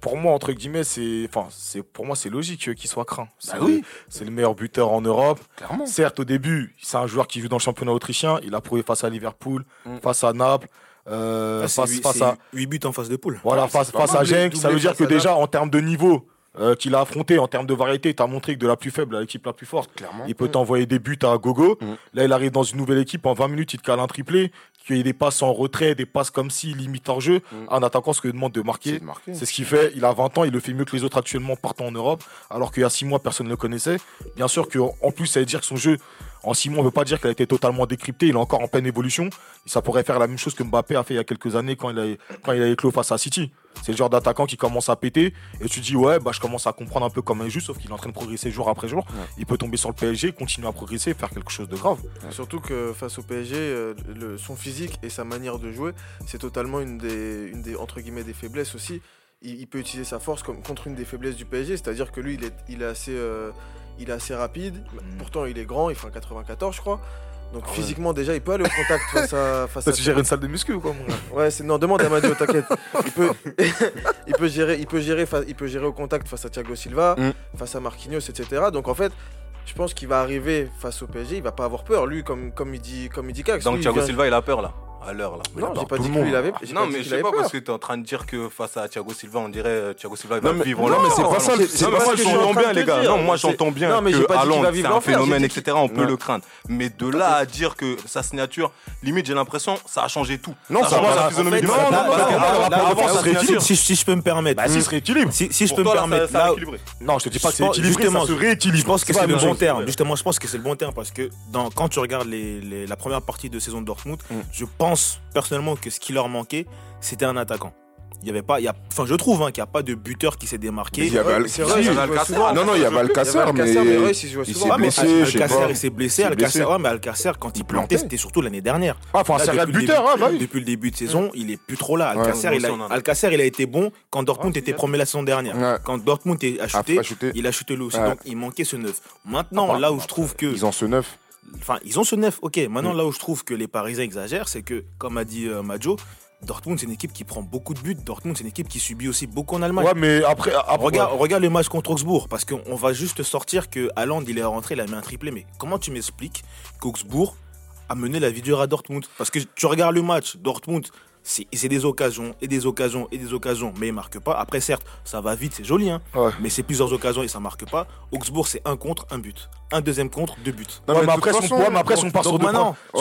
Speaker 5: pour moi entre guillemets c'est enfin c'est pour moi c'est logique euh, qu'il soit craint. C'est
Speaker 4: Bah oui.
Speaker 5: c'est le meilleur buteur en Europe.
Speaker 4: Clairement.
Speaker 5: Certes au début c'est un joueur qui joue dans le championnat autrichien. Il a prouvé face à Liverpool,
Speaker 4: Mm.
Speaker 5: face à Naples, euh,
Speaker 2: Ah,
Speaker 5: face,
Speaker 2: huit-
Speaker 5: face
Speaker 2: c'est
Speaker 5: à
Speaker 2: 8 buts en face de poule.
Speaker 5: voilà face, à. Genk. Ça veut dire que déjà en termes de niveau euh, qu'il a affronté en termes de variété, tu as montré que de la plus faible à l'équipe la plus forte.
Speaker 4: Clairement.
Speaker 5: Il peut t'envoyer des buts à gogo.
Speaker 4: Mm.
Speaker 5: Là, il arrive dans une nouvelle équipe. En 20 minutes, il te cale un triplé. Qu'il y ait des passes en retrait, des passes comme si, limite hors jeu.
Speaker 4: Mm.
Speaker 5: Un attaquant, ce que demande de marquer. C'est ce qu'il fait. Il a 20 ans. Il le fait mieux que les autres actuellement partant en Europe. Alors qu'il y a 6 mois, personne ne le connaissait. Bien sûr qu'en plus, ça veut dire que son jeu, en 6 mois, on ne veut pas dire qu'il a été totalement décrypté. Il est encore en pleine évolution. Et ça pourrait faire la même chose que Mbappé a fait il y a quelques années quand il a, quand il a éclos face à City. C'est le genre d'attaquant qui commence à péter. Et tu dis, ouais, bah, je commence à comprendre un peu comme un jeu, sauf qu'il est en train de progresser jour après jour. Il peut tomber sur le PSG, continuer à progresser, faire quelque chose de grave.
Speaker 3: Surtout que face au PSG, euh, le- son physique et sa manière de jouer, c'est totalement une des, une des entre guillemets des faiblesses aussi. Il, il peut utiliser sa force comme contre une des faiblesses du PSG, c'est-à-dire que lui, il est, il est assez, euh, il est assez rapide. Pourtant, il est grand, il fait un 94, je crois. Donc physiquement déjà, il peut aller au contact face à face à
Speaker 5: tu gères une salle de muscu ou quoi, mon gars
Speaker 3: Ouais, c'est non, demande à Madio, t'inquiète. Il peut, il peut gérer, il peut gérer, il peut gérer au contact face à Thiago Silva,
Speaker 4: Mm.
Speaker 3: face à Marquinhos, etc. Donc en fait, je pense qu'il va arriver face au PSG, il va pas avoir peur. Lui, comme comme il dit, comme il dit
Speaker 6: Donc
Speaker 3: lui,
Speaker 6: Thiago
Speaker 3: vient-
Speaker 6: Silva, il a peur là, à l'heure là.
Speaker 3: Non, j'ai pas
Speaker 4: tout
Speaker 3: dit
Speaker 4: le
Speaker 3: que lui,
Speaker 4: monde.
Speaker 3: il avait.
Speaker 6: Non, mais
Speaker 3: qu'il
Speaker 6: je sais
Speaker 3: avait
Speaker 6: pas, parce que tu es en train de dire que face à Thiago Silva, on dirait euh, Thiago Silva il va
Speaker 4: Non, mais-
Speaker 6: vivre
Speaker 4: non,
Speaker 6: l'enfer.
Speaker 4: mais c'est pas
Speaker 6: Non,
Speaker 4: ça,
Speaker 6: non,
Speaker 4: c'est
Speaker 6: non,
Speaker 4: pas
Speaker 6: mais
Speaker 4: ça
Speaker 6: j'entends bien les gars. Non, moi j'entends bien
Speaker 3: Non,
Speaker 6: que
Speaker 3: qu'il
Speaker 6: Haaland, c'est un phénomène, etc. On peut le craindre. Mais de là à dire que sa signature, limite j'ai l'impression, ça a changé tout.
Speaker 4: Non, ça
Speaker 6: change
Speaker 4: va,
Speaker 6: la physionomie du
Speaker 4: non,
Speaker 6: match.
Speaker 4: non, non, non,
Speaker 6: avant,
Speaker 4: non, ça serait
Speaker 6: signature,
Speaker 2: Si, je peux me permettre.
Speaker 5: Bah, si, se rééquilibre.
Speaker 2: Si, si je peux me permettre,
Speaker 6: a équilibré.
Speaker 5: Non, je te dis pas que c'est équilibré, ça se rééquilibre.
Speaker 2: Je pense que
Speaker 5: C'est
Speaker 2: le bon terme. Justement, je pense que c'est le bon terme parce que quand tu regardes la première partie de saison de Dortmund, je pense personnellement que ce qui leur manquait, c'était un attaquant. Il y avait pas, il y a, enfin, je trouve hein, qu'il n'y a pas de buteur qui s'est démarqué.
Speaker 4: Il y avait
Speaker 3: c'est
Speaker 6: Alcacer.
Speaker 4: Non, non, il y avait Alcacer, mais.
Speaker 3: Il
Speaker 4: s'est blessé,
Speaker 2: Alcacer,
Speaker 4: pas.
Speaker 2: il s'est blessé.
Speaker 4: Il s'est
Speaker 2: Alcacer,
Speaker 4: blessé.
Speaker 2: ouais, mais Alcacer, quand il plantait, c'était surtout l'année dernière.
Speaker 5: Ah, enfin, serial
Speaker 2: depuis le
Speaker 5: buteur,
Speaker 2: début-
Speaker 5: ah, bah oui.
Speaker 2: Depuis le début de saison, il est plus trop là. Alcacer, il, a, Alcacer, il a été bon quand Dortmund
Speaker 6: Ah,
Speaker 2: était
Speaker 6: c'est
Speaker 2: premier la saison dernière.
Speaker 4: Ouais.
Speaker 2: Quand Dortmund est- a chuté,
Speaker 4: a chuté.
Speaker 2: il a chuté lui aussi. Donc, il manquait ce neuf. Maintenant,
Speaker 5: Ah,
Speaker 2: là où je trouve que.
Speaker 4: Ils ont ce neuf.
Speaker 2: Enfin, ils ont ce neuf, ok.
Speaker 4: Mm.
Speaker 2: Maintenant, là où je trouve que les Parisiens exagèrent, c'est que, comme a dit euh, Majo, Dortmund, c'est une équipe qui prend beaucoup de buts. Dortmund, c'est une équipe qui subit aussi beaucoup en Allemagne.
Speaker 5: Ouais, mais après. après
Speaker 2: Regarde, regarde le match contre Augsbourg, parce qu'on va juste sortir que Haaland, il est rentré, il a mis un triplé. Mais comment tu m'expliques qu'Augsbourg a mené la vie dure à Dortmund? Parce que tu regardes le match, Dortmund, c'est c'est des occasions, et des occasions, et des occasions, mais il marque pas. Après, certes, ça va vite, c'est joli, hein,
Speaker 5: Ouais.
Speaker 2: mais c'est plusieurs occasions et ça marque pas. Augsbourg, c'est un contre, un but. Un deuxième contre, deux buts.
Speaker 4: Non,
Speaker 5: Ouais,
Speaker 4: mais
Speaker 5: mais
Speaker 4: de
Speaker 5: après, on-
Speaker 4: façon,
Speaker 5: ouais, mais après, si on part sur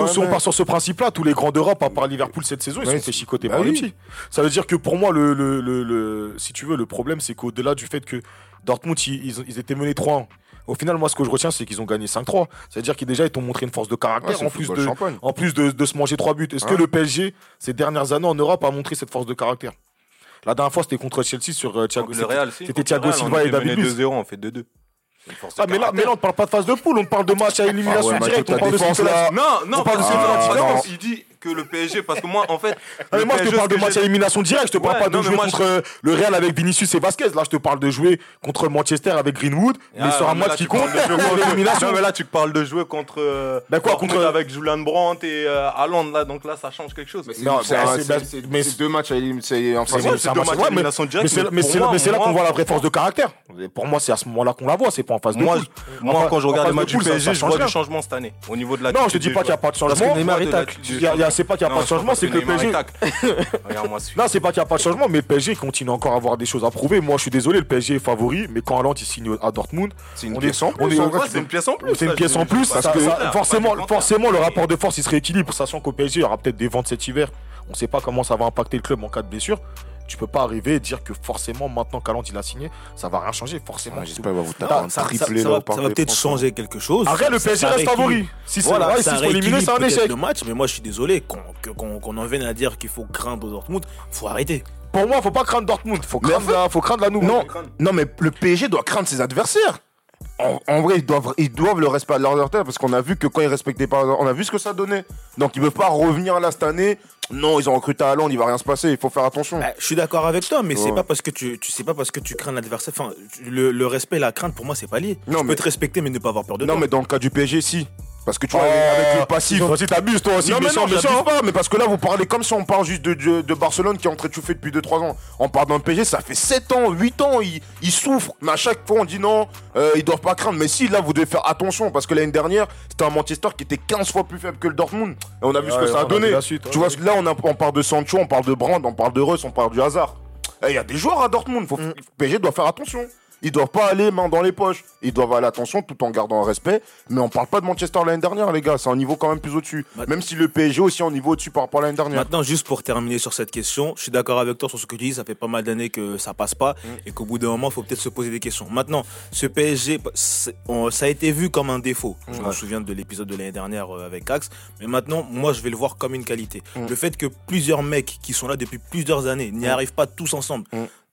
Speaker 5: si si on part ce principe-là, tous les grands d'Europe, à part Liverpool cette saison, ils sont fait chicoter
Speaker 4: bah
Speaker 5: par les petits. Ça veut dire que pour moi, le, le, le, le- si tu veux, le problème, c'est qu'au-delà du fait que Dortmund, ils, ils, ils étaient menés 3-1. Au final, moi, ce que je retiens, c'est qu'ils ont gagné 5-3. C'est-à-dire qu'ils déjà, ils t'ont montré une force de caractère en plus de, en plus de, de se manger trois buts. Est-ce que le PSG, ces dernières années en Europe, a montré cette force de caractère? La dernière fois, c'était contre Chelsea sur euh, Thiago.
Speaker 6: Contre le Real, si.
Speaker 5: c'était Thiago Silva
Speaker 6: on
Speaker 5: et David
Speaker 6: mené
Speaker 5: Luiz.
Speaker 6: 2-0, on fait 2-2. C'est une force de
Speaker 5: Ah, mais là, mais là, on ne parle pas de phase de poule, on parle de match à élimination
Speaker 4: Ah ouais,
Speaker 5: directe. On parle de ce
Speaker 4: là.
Speaker 6: Non, non,
Speaker 5: On parle de ce que-
Speaker 6: différence,
Speaker 5: non.
Speaker 6: il dit que le PSG, parce que moi, en fait.
Speaker 5: Ah, mais moi, je te parle de match à élimination directe. Je te parle
Speaker 6: Ouais,
Speaker 5: pas de
Speaker 6: non,
Speaker 5: jouer
Speaker 6: moi,
Speaker 5: contre euh, le Real avec Vinicius et Vasquez. Là, je te parle de jouer contre Manchester avec Greenwood. mais
Speaker 6: Ah,
Speaker 5: sur un match
Speaker 6: là,
Speaker 5: qui compte.
Speaker 6: Non, mais là, tu parles de jouer contre. euh,
Speaker 5: Bah quoi, contre-
Speaker 6: Avec Julian Brandt et euh, là, donc là, ça change quelque chose.
Speaker 5: Mais-
Speaker 4: c'est deux matchs à
Speaker 5: mais
Speaker 6: directe, mais
Speaker 5: c'est- là qu'on voit la vraie force de caractère. Pour moi, c'est à ce moment-là qu'on la voit. C'est pas en phase de
Speaker 6: Moi, moi quand je regarde les matchs du PSG, je vois du changement cette année. Au niveau de la.
Speaker 5: Non, je te dis pas qu'il n'y a pas de
Speaker 3: Parce que
Speaker 5: changement.
Speaker 3: Il
Speaker 6: la-
Speaker 3: tacle.
Speaker 5: Il y a, y a- c'est pas qu'il n'y a pas de changement, c'est que le PSG. Non, c'est pas qu'il n'y a pas de changement, mais le PSG continue encore à avoir des choses à prouver. Moi, je suis désolé, le PSG est favori, mais quand Haaland il signe à Dortmund,
Speaker 4: C'est une
Speaker 5: On
Speaker 4: pièce en plus.
Speaker 6: C'est une pièce en plus.
Speaker 5: c'est une pièce en plus. forcément, forcément, le rapport de force il se rééquilibre, sachant qu'au PSG, il y aura peut-être des ventes cet hiver. On sait pas comment ça va impacter le club en cas de blessure. Tu peux pas arriver et dire que forcément, maintenant qu'Haaland il a signé, ça va rien changer. Forcément.
Speaker 4: Ouais, J'espère qu'il va vous taper un
Speaker 2: ça,
Speaker 4: triplé
Speaker 2: va, peut-être changer quelque chose.
Speaker 5: Arrête, le PSG reste favori. Si c'est
Speaker 2: Voilà,
Speaker 5: éliminés, c'est un échec.
Speaker 2: le match, mais moi je suis désolé qu'on en vienne à dire qu'il faut craindre Dortmund. Faut arrêter.
Speaker 5: Pour moi, faut pas craindre Dortmund. Faut craindre,
Speaker 4: en fait-
Speaker 5: la, faut craindre la nouvelle.
Speaker 4: Non, non, mais le PSG doit craindre ses adversaires. En, en vrai, ils doivent, ils doivent le respect de leur adversaire parce qu'on a vu que quand ils respectaient pas, on a vu ce que ça donnait. Donc ils peuvent pas revenir là cette année. Non, ils ont recruté à Hollande, il va rien se passer. Il faut faire attention.
Speaker 2: Bah, je suis d'accord avec toi, mais c'est pas parce que tu, tu sais pas parce que tu crains l'adversaire. Enfin, le, le respect et la crainte pour moi c'est pas lié.
Speaker 4: Non,
Speaker 2: tu
Speaker 4: mais-
Speaker 2: peux te respecter mais ne pas avoir peur de
Speaker 4: non,
Speaker 2: toi.
Speaker 4: mais dans le cas du PSG, si. Parce que tu vois,
Speaker 5: Oh,
Speaker 4: avec le passif.
Speaker 5: Aussi, t'abuses, toi aussi.
Speaker 4: non, mais non,
Speaker 5: méchant.
Speaker 4: pas, mais parce que là, vous parlez comme si on parle juste de, de, de Barcelone qui est en train de chauffer depuis 2-3 ans. On parle d'un PSG, ça fait 7 ans, 8 ans, ils, ils souffrent. Mais à chaque fois, on dit non, euh, ils doivent pas craindre. Mais si, là, vous devez faire attention parce que l'année dernière, c'était un Manchester qui était 15 fois plus faible que le Dortmund. Et on a vu ce que
Speaker 5: Ouais,
Speaker 4: ça a donné.
Speaker 5: ouais,
Speaker 4: tu vois, là, on, a- on parle de Sancho, on parle de Brand, on parle de Reus, on parle du hasard. Il y a des joueurs à Dortmund. Faut,
Speaker 5: Mm.
Speaker 4: PSG doit faire attention. Ils doivent pas aller main dans les poches. Ils doivent aller attention tout en gardant un respect. Mais on parle pas de Manchester l'année dernière, les gars. C'est un niveau quand même plus au-dessus.
Speaker 2: Ma-
Speaker 4: Même si le PSG aussi est en niveau au-dessus par rapport à l'année dernière.
Speaker 2: Maintenant, juste pour terminer sur cette question, je suis d'accord avec toi sur ce que tu dis. Ça fait pas mal d'années que ça passe pas
Speaker 4: Mm.
Speaker 2: et qu'au bout d'un moment, il faut peut-être se poser des questions. Maintenant, ce PSG, on- ça a été vu comme un défaut. Je me souviens de l'épisode de l'année dernière euh, avec Axe. Mais maintenant, moi, je vais le voir comme une qualité.
Speaker 4: Mm.
Speaker 2: Le fait que plusieurs mecs qui sont là depuis plusieurs années n'y arrivent pas tous ensemble.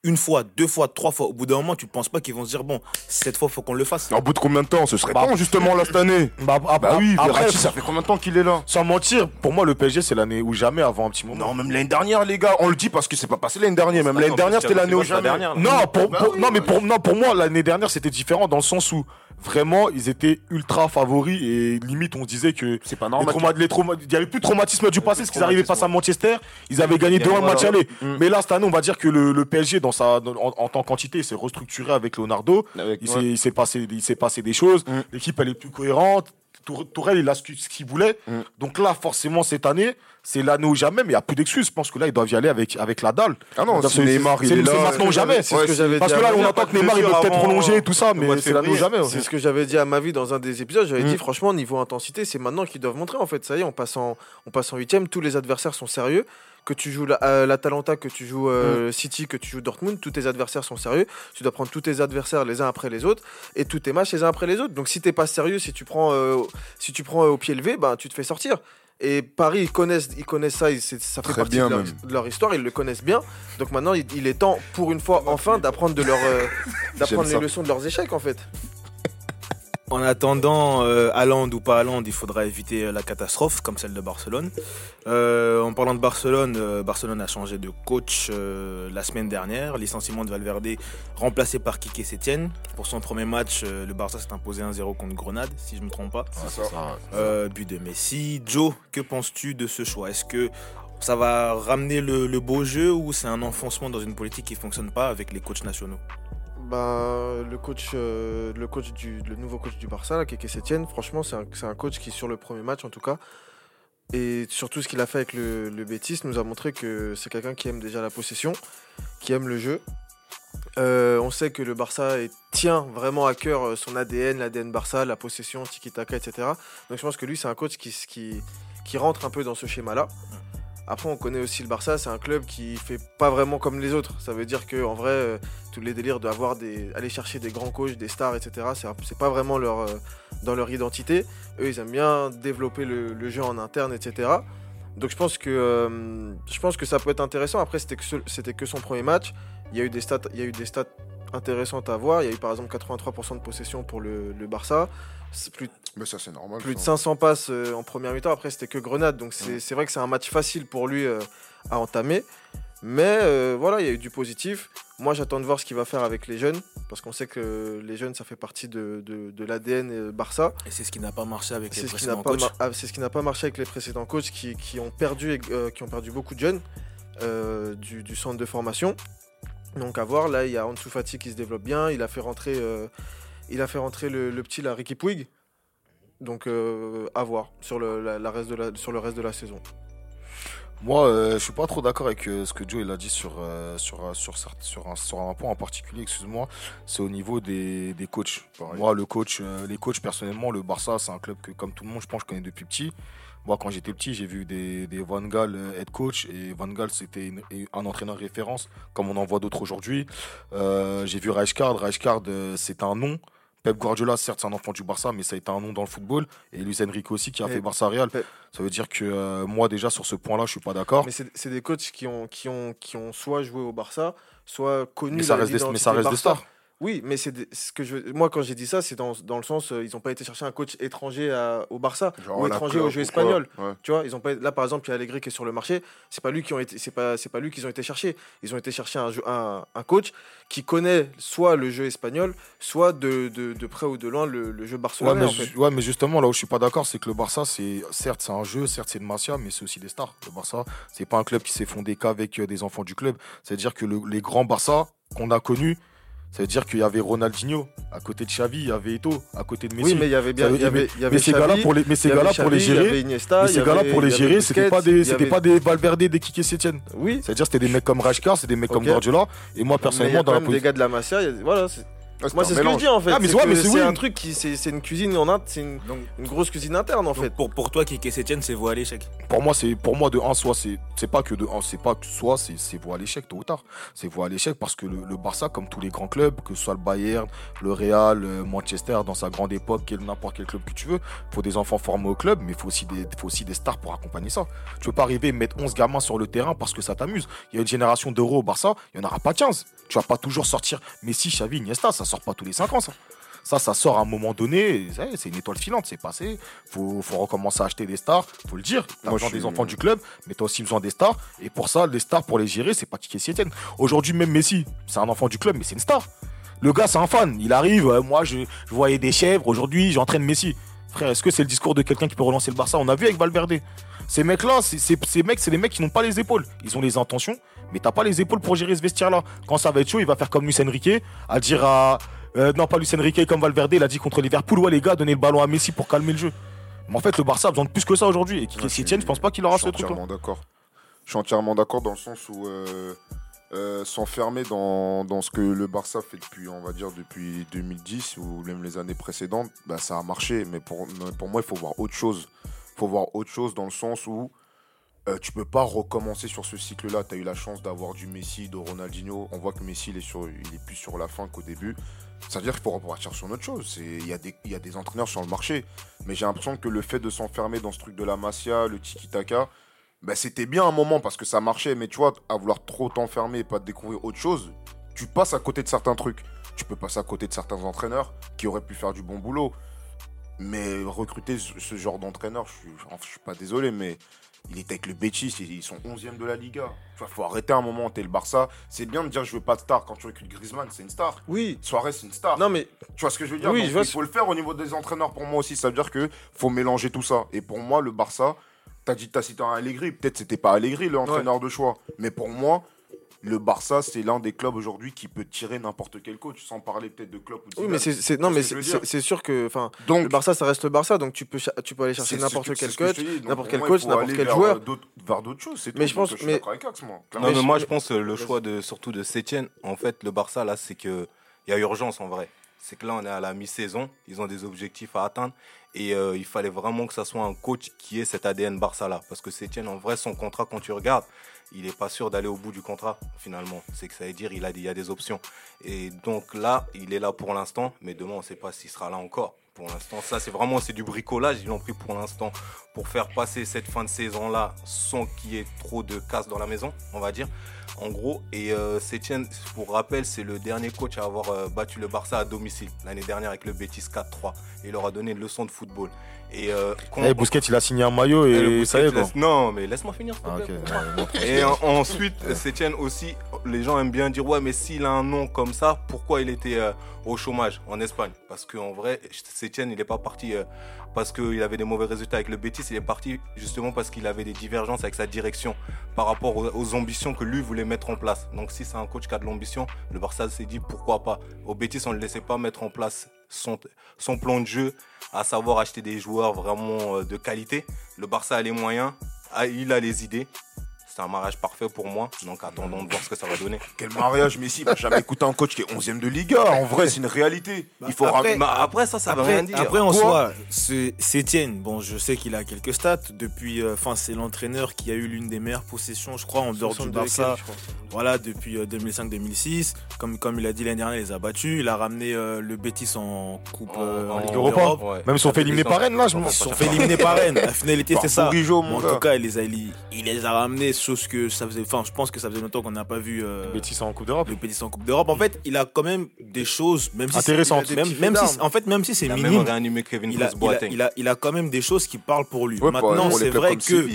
Speaker 2: Une fois, deux fois, trois fois. Au bout d'un moment, tu penses pas qu'ils vont se dire bon, cette fois, faut qu'on le fasse.
Speaker 4: Au bout de combien de temps Ce serait
Speaker 5: Bah,
Speaker 4: bon justement là cette année.
Speaker 5: Bah, ah,
Speaker 4: Bah oui,
Speaker 5: après,
Speaker 4: Verratti, ça fait combien de temps qu'il est là
Speaker 5: sans mentir, pour moi, le PSG, c'est l'année où jamais avant un petit moment.
Speaker 4: Non, même l'année dernière, les gars, on le dit parce que c'est pas passé l'année dernière. Même l'année dernière, c'était l'année où jamais.
Speaker 6: dernière.
Speaker 5: Non, pour,
Speaker 4: Bah
Speaker 5: pour- non, mais pour, non, pour moi, l'année dernière, c'était différent dans le sens où vraiment, ils étaient ultra favoris et limite, on disait que
Speaker 4: C'est pas normal.
Speaker 5: trauma- les trauma- il y avait plus de traumatisme du passé, parce qu'ils arrivaient face à Manchester, ils avaient gagné
Speaker 6: Il y a-
Speaker 5: 2-1 le match aller.
Speaker 4: Mm.
Speaker 5: Mais là, cette année, on va dire que le, le PSG, dans sa, dans- en, en tant qu'entité, s'est restructuré avec Leonardo.
Speaker 4: Avec-
Speaker 5: Il
Speaker 4: ouais.
Speaker 5: s'est- passé, il s'est passé des choses.
Speaker 4: Mm.
Speaker 5: L'équipe, elle est plus cohérente. Tour- Tourelle, il a ce qu'il ce qu'il voulait.
Speaker 4: Mm.
Speaker 5: Donc là, forcément, cette année, c'est l'année ou jamais, mais il n'y a plus d'excuses. Je pense que là, ils doivent y aller avec, avec la dalle.
Speaker 4: Ah non,
Speaker 5: se-
Speaker 4: Neymar,
Speaker 5: c'est-
Speaker 4: il est
Speaker 5: c'est
Speaker 4: là.
Speaker 5: maintenant ou jamais.
Speaker 3: C'est ce que j'avais
Speaker 5: Parce
Speaker 3: dit
Speaker 5: que là, on entend que Neymar, il peut peut-être prolonger et tout ça, mais c'est l'année ou
Speaker 6: février.
Speaker 5: jamais.
Speaker 3: C'est ce que j'avais dit à ma vie dans un des épisodes. J'avais
Speaker 4: Mm.
Speaker 3: dit, franchement, niveau intensité, c'est maintenant qu'ils doivent montrer. En fait, ça y est, on passe en, on passe en huitième. Tous les adversaires sont sérieux. Que tu joues la- euh, l'Atalanta, que tu joues euh, City, que tu joues Dortmund, tous tes adversaires sont sérieux. Tu dois prendre tous tes adversaires les uns après les autres et tous tes matchs les uns après les autres. Donc si t'es pas sérieux, si tu prends, euh, si tu prends euh, au pied levé, ben tu te fais sortir. Et Paris, ils connaissent, ils connaissent ça, ils- ça fait
Speaker 4: Très
Speaker 3: partie
Speaker 4: bien,
Speaker 3: de, leur,
Speaker 4: même.
Speaker 3: de leur histoire, ils le connaissent bien. Donc maintenant, il, il est temps, pour une fois, enfin, d'apprendre de leur, euh, d'apprendre les leçons de leurs échecs, en fait.
Speaker 2: En attendant, euh, Haaland ou pas Haaland, il faudra éviter euh, la catastrophe comme celle de Barcelone. Euh, en parlant de Barcelone, euh, Barcelone a changé de coach la semaine dernière. Licenciement de Valverde remplacé par Kike Setien. Pour son premier match, le Barça s'est imposé 1-0 contre Grenade, si je ne me trompe pas.
Speaker 4: C'est ça.
Speaker 2: But de Messi. Joe, que penses-tu de ce choix? Est-ce que ça va ramener le, le beau jeu ou c'est un enfoncement dans une politique qui fonctionne pas avec les coachs nationaux?
Speaker 3: Bah, le coach, euh, le coach du, nouveau coach du Barça, Keke Setien, franchement, c'est un, coach qui, sur le premier match en tout cas, et surtout ce qu'il a fait avec le, le nous a montré que c'est quelqu'un qui aime déjà la possession, qui aime le jeu. Euh, on sait que le Barça tient vraiment à cœur euh, son ADN, l'ADN Barça, la possession, tiki-taka, etc. Donc je pense que lui, c'est un coach qui rentre un peu dans ce schéma-là. Après, on connaît aussi le Barça, c'est un club qui fait pas vraiment comme les autres. Ça veut dire que en vrai, euh, tous les délires d'avoir des, aller chercher des grands coachs, des stars, etc. C'est, pas vraiment leur, euh, dans leur identité. Eux, ils aiment bien développer le, jeu en interne, etc. Donc je pense que, euh, je pense que ça peut être intéressant. Après, c'était que, c'était que son premier match. Il y a eu des stats, il y a eu des stats intéressantes à voir. Il y a eu par exemple 83% de possession pour le, le Barça. Plus,
Speaker 4: Mais ça, c'est normal.
Speaker 3: plus de
Speaker 4: ça.
Speaker 3: 500 passes euh, en première mi-temps. Après, c'était que Grenade. Donc, c'est vrai que c'est un match facile pour lui euh, à entamer. Mais euh, voilà, il y a eu du positif. Moi, j'attends de voir ce qu'il va faire avec les jeunes. Parce qu'on sait que les jeunes, ça fait partie de, de- de l'ADN Barça.
Speaker 2: Et c'est ce qui n'a pas marché avec les précédents coachs.
Speaker 3: ah, c'est ce qui n'a pas marché avec les précédents coachs qui, qui ont, perdu, euh, qui ont perdu beaucoup de jeunes euh, du, du centre de formation. Donc à voir, là il y a Ansu Fati qui se développe bien, il a fait rentrer, euh, il a fait rentrer le, le petit là, Ricky Puig. Donc euh, à voir sur le, la- la reste de la, sur le reste de la saison.
Speaker 5: Moi, euh, je suis pas trop d'accord avec euh, ce que Joe il a dit sur, euh, sur, sur, cer- sur, un, sur un point en particulier, excuse-moi. C'est au niveau des, des coachs.
Speaker 4: Pareil.
Speaker 5: Moi, le coach, euh, les coachs, personnellement, le Barça, c'est un club que, comme tout le monde, je pense, je connais depuis petit. Moi, quand j'étais petit, j'ai vu des, des Van Gaal euh, head coach et Van Gaal, c'était un entraîneur référence, comme on en voit d'autres aujourd'hui. Euh, j'ai vu Rijkaard. Rijkaard, euh, c'est un nom. Pep Guardiola, certes, c'est un enfant du Barça, mais ça a été un nom dans le football. Et Luis Enrique aussi, qui a
Speaker 3: Et
Speaker 5: fait Barça Real.
Speaker 3: Pep-
Speaker 5: Ça veut dire que euh, moi, déjà, sur ce point-là, je suis pas d'accord.
Speaker 3: Mais c'est des coachs qui ont, qui, ont, qui ont soit joué au Barça, soit connu
Speaker 5: Mais ça
Speaker 3: la-
Speaker 5: reste des, mais ça reste des stars.
Speaker 3: Oui, mais c'est ce que je moi quand j'ai dit ça, c'est dans, dans le sens euh, ils n'ont pas été chercher un coach étranger à- au Barça
Speaker 4: Genre
Speaker 3: ou
Speaker 4: à
Speaker 3: étranger au jeu espagnol.
Speaker 4: Ouais.
Speaker 3: Tu vois, ils ont pas là par exemple il y a Allegri qui est sur le marché, c'est pas lui qui ont été c'est pas c'est pas lui qu'ils ont été chercher. Ils ont été chercher un, jeu- un, un coach qui connaît soit le jeu espagnol, soit de, de, de près ou de loin le, le jeu
Speaker 5: Ouais
Speaker 3: barcelonais
Speaker 5: mais,
Speaker 3: en fait.
Speaker 5: ju- ouais, mais justement, là où je suis pas d'accord, c'est que le Barça, c'est certes, c'est un jeu, certes, c'est une mafia, mais c'est aussi des stars. Le Barça, c'est pas un club qui s'est fondé qu'avec euh, des enfants du club. C'est-à-dire que le- les grands Barça qu'on a connus, ça veut dire qu'il y avait Ronaldinho, à côté de Xavi, il y avait Eto'o, à côté de Messi.
Speaker 3: Oui, mais il y avait bien y
Speaker 5: dire-
Speaker 3: avait, il y avait
Speaker 5: mais ces gars-là,
Speaker 3: Xavi,
Speaker 5: pour les, mais ces gars-là, pour les gérer,
Speaker 3: Iniesta,
Speaker 5: mais ces gars-là, pour les gérer, c'était pas des, c'était pas des Valverde, des Kike Setien.
Speaker 3: Oui,
Speaker 5: C'est-à-dire, c'était des mecs comme Rajkar, c'est des mecs comme. Guardiola. Et moi,
Speaker 3: mais il y
Speaker 5: personnellement,
Speaker 3: a
Speaker 5: dans
Speaker 3: quand
Speaker 5: la
Speaker 3: même des
Speaker 5: position.
Speaker 3: gars de la Masia, il y a- voilà,
Speaker 4: Ouais,
Speaker 3: Moi, c'est ce que je dis en fait.
Speaker 5: Ah, mais
Speaker 3: c'est
Speaker 5: ouais, oui.
Speaker 3: un truc qui, c'est c'est une cuisine en Inde, c'est une, grosse cuisine interne en
Speaker 2: donc
Speaker 3: fait.
Speaker 2: pour, pour toi, Kike Setien, c'est voie à l'échec.
Speaker 5: Pour moi, c'est pour moi de 1 soit c'est c'est pas que de 1, c'est pas que soit c'est c'est voie à l'échec tôt ou tard. C'est voie à l'échec parce que le, le Barça comme tous les grands clubs, que ce soit le Bayern, le Real, euh, Manchester dans sa grande époque, quel n'importe quel club que tu veux, faut des enfants formés au club, mais il faut aussi des faut aussi des stars pour accompagner ça. Tu peux pas arriver et mettre 11 gamins sur le terrain parce que ça t'amuse. Il y a une génération d'euros au Barça, il y en aura pas 15. Tu vas pas toujours sortir Messi, Xavi, Iniesta, ça sort pas tous les 5 ans ça. Ça, ça sort à un moment donné, est, c'est une étoile filante, c'est passé. Faut, faut recommencer à acheter des stars, faut le dire. T'as besoin des enfants du club, mais t'as aussi besoin des stars. Et pour ça, les stars, pour les gérer, c'est pas Kiki Etienne. Aujourd'hui, même Messi, c'est un enfant du club, mais c'est une star. Le gars, c'est un fan. Il arrive, euh, moi, je, je voyais des chèvres, aujourd'hui, j'entraîne Messi. Frère, est-ce que c'est le discours de quelqu'un qui peut relancer le Barça? On a vu avec Valverde. Ces mecs-là, ces mecs, c'est des mecs qui n'ont pas les épaules. Ils ont les intentions, mais t'as pas les épaules pour gérer ce vestiaire-là. Quand ça va être chaud, il va faire comme Luis Enrique, à dire à. euh, non, pas Luis Enrique, comme Valverde, il a dit contre Liverpool, ouais, les gars, donnez le ballon à Messi pour calmer le jeu. Mais en fait, le Barça a besoin de plus que ça aujourd'hui. Et
Speaker 4: Ouais,
Speaker 5: Kiki
Speaker 4: je suis-
Speaker 5: je pense pas qu'il aura
Speaker 4: Je
Speaker 5: ce
Speaker 4: suis
Speaker 5: truc-là.
Speaker 4: entièrement d'accord. Je suis entièrement d'accord dans le sens où euh, euh, s'enfermer dans, dans ce que le Barça fait depuis, on va dire, depuis 2010 ou même les années précédentes, bah, ça a marché. Mais pour, mais pour moi, il faut voir autre chose. Il faut voir autre chose dans le sens où euh, tu peux pas recommencer sur ce cycle-là. Tu as eu la chance d'avoir du Messi, de Ronaldinho. On voit que Messi, il est, sur, il est plus sur la fin qu'au début. Ça veut dire qu'il faut repartir sur autre chose. Il y, a des- entraîneurs sur le marché. Mais j'ai l'impression que le fait de s'enfermer dans ce truc de la Masia, le tiki-taka, bah, c'était bien un moment parce que ça marchait. Mais tu vois, à vouloir trop t'enfermer et pas découvrir autre chose, tu passes à côté de certains trucs. Tu peux passer à côté de certains entraîneurs qui auraient pu faire du bon boulot. Mais recruter ce, genre d'entraîneur, je je suis pas désolé, mais il est avec le Betis, ils sont 11e de la Liga. Tu vois, faut arrêter un moment, t'es le Barça. C'est bien de dire je veux pas de star. Quand tu recrutes Griezmann, c'est une star.
Speaker 3: Oui.
Speaker 4: Suarez, c'est une star.
Speaker 3: Non mais
Speaker 4: Tu vois ce que je veux dire?
Speaker 3: Oui,
Speaker 4: Donc,
Speaker 3: je vois
Speaker 4: Il
Speaker 3: ce-
Speaker 4: faut le faire au niveau des entraîneurs pour moi aussi. Ça veut dire que faut mélanger tout ça. Et pour moi, le Barça, t'as dit t'as cité un Allegri. Peut-être c'était pas Allegri le entraîneur de choix. Mais pour moi, le Barça, c'est l'un des clubs aujourd'hui qui peut tirer n'importe quel coach, sans parler peut-être de Klopp ou de
Speaker 3: oui mais c'est non mais c'est sûr que enfin le
Speaker 4: Donc,
Speaker 3: Barça ça reste le Barça donc tu peux tu peux aller chercher n'importe quel coach n'importe quel coach n'importe quel joueur
Speaker 4: euh, vers d'autres choses.
Speaker 3: Mais je pense- mais-.
Speaker 6: Non, mais
Speaker 3: je-
Speaker 6: moi, je pense euh, le choix de surtout de Sétienne, en fait, le Barça, là, c'est que il y a urgence en vrai. C'est que là, on est à la mi-saison, ils ont des objectifs à atteindre et euh, il fallait vraiment que ça soit un coach qui ait cet ADN Barça là. Parce que Sétienne, en vrai, son contrat, quand tu regardes, il n'est pas sûr d'aller au bout du contrat finalement. C'est que ça veut dire il a, il y a des options. Et donc là, il est là pour l'instant, mais demain, on ne sait pas s'il sera là encore. Pour l'instant, ça, c'est vraiment c'est du bricolage. Ils l'ont pris pour l'instant pour faire passer cette fin de saison-là sans qu'il y ait trop de casse dans la maison, on va dire. En gros, et euh, Sétienne, pour rappel, c'est le dernier coach à avoir euh, battu le Barça à domicile l'année dernière avec le Betis 4-3. Et il leur a donné une leçon de football. Et euh, quand-
Speaker 5: Eh, Bousquet, il a signé un maillot
Speaker 6: Eh,
Speaker 5: et ça y est quoi.
Speaker 6: laisse- Non, mais laisse-moi finir. s'il
Speaker 5: Ah.
Speaker 6: Et en- ensuite, Sétienne aussi, les gens aiment bien dire ouais, mais s'il a un nom comme ça, pourquoi il était au chômage en Espagne? Parce qu'en vrai, Sétienne, il n'est pas parti parce qu'il avait des mauvais résultats avec le Betis, il est parti justement parce qu'il avait des divergences avec sa direction par rapport aux, ambitions que lui voulait mettre en place. Donc si c'est un coach qui a de l'ambition, le Barça s'est dit pourquoi pas. Au Betis, on ne le laissait pas mettre en place son, plan de jeu, à savoir acheter des joueurs vraiment euh, de qualité. Le Barça a les moyens, il a les idées. C'est un mariage parfait pour moi. Donc attendons de voir ce que ça va donner.
Speaker 4: Quel mariage, Messi? Il va jamais écouter un coach qui est 11ème de Liga. En vrai, c'est une réalité. Il faut
Speaker 2: après-
Speaker 4: ramener.
Speaker 6: Bah, après, ça, ça
Speaker 2: Après,
Speaker 6: rien dire.
Speaker 2: après, en
Speaker 4: Quoi?
Speaker 2: soi, c'est Etienne. Bon, je sais qu'il a quelques stats. Depuis, euh, enfin, c'est l'entraîneur qui a eu l'une des meilleures possessions, je crois, en dehors du
Speaker 3: 62
Speaker 2: Barça. Voilà, depuis euh, 2005-2006. Comme, comme il a dit l'année dernière, il les a battus. Il a ramené euh, le Betis en Coupe
Speaker 6: En-
Speaker 2: euh,
Speaker 6: en
Speaker 2: en
Speaker 6: Ligue
Speaker 5: Europa.
Speaker 6: Ouais.
Speaker 5: Même si on fait éliminer par Rennes, là, je
Speaker 6: Ils
Speaker 2: sont fait éliminer par Rennes. La finalité, c'est ça. En tout cas, il les a, il, il les a ramenés, chose que ça faisait. Enfin, je pense que ça faisait longtemps qu'on n'a pas vu euh,
Speaker 5: Bétis en Coupe d'Europe.
Speaker 2: le en Coupe d'Europe. En fait, il a quand même des choses, même si
Speaker 5: Intéressantes.
Speaker 3: Même- même si-
Speaker 2: en fait, même si c'est
Speaker 6: a même
Speaker 2: minime,
Speaker 6: réanimé Kevin
Speaker 2: il a, il, a, il, a, il a quand même des choses qui parlent pour lui.
Speaker 4: Ouais,
Speaker 2: Maintenant, c'est vrai que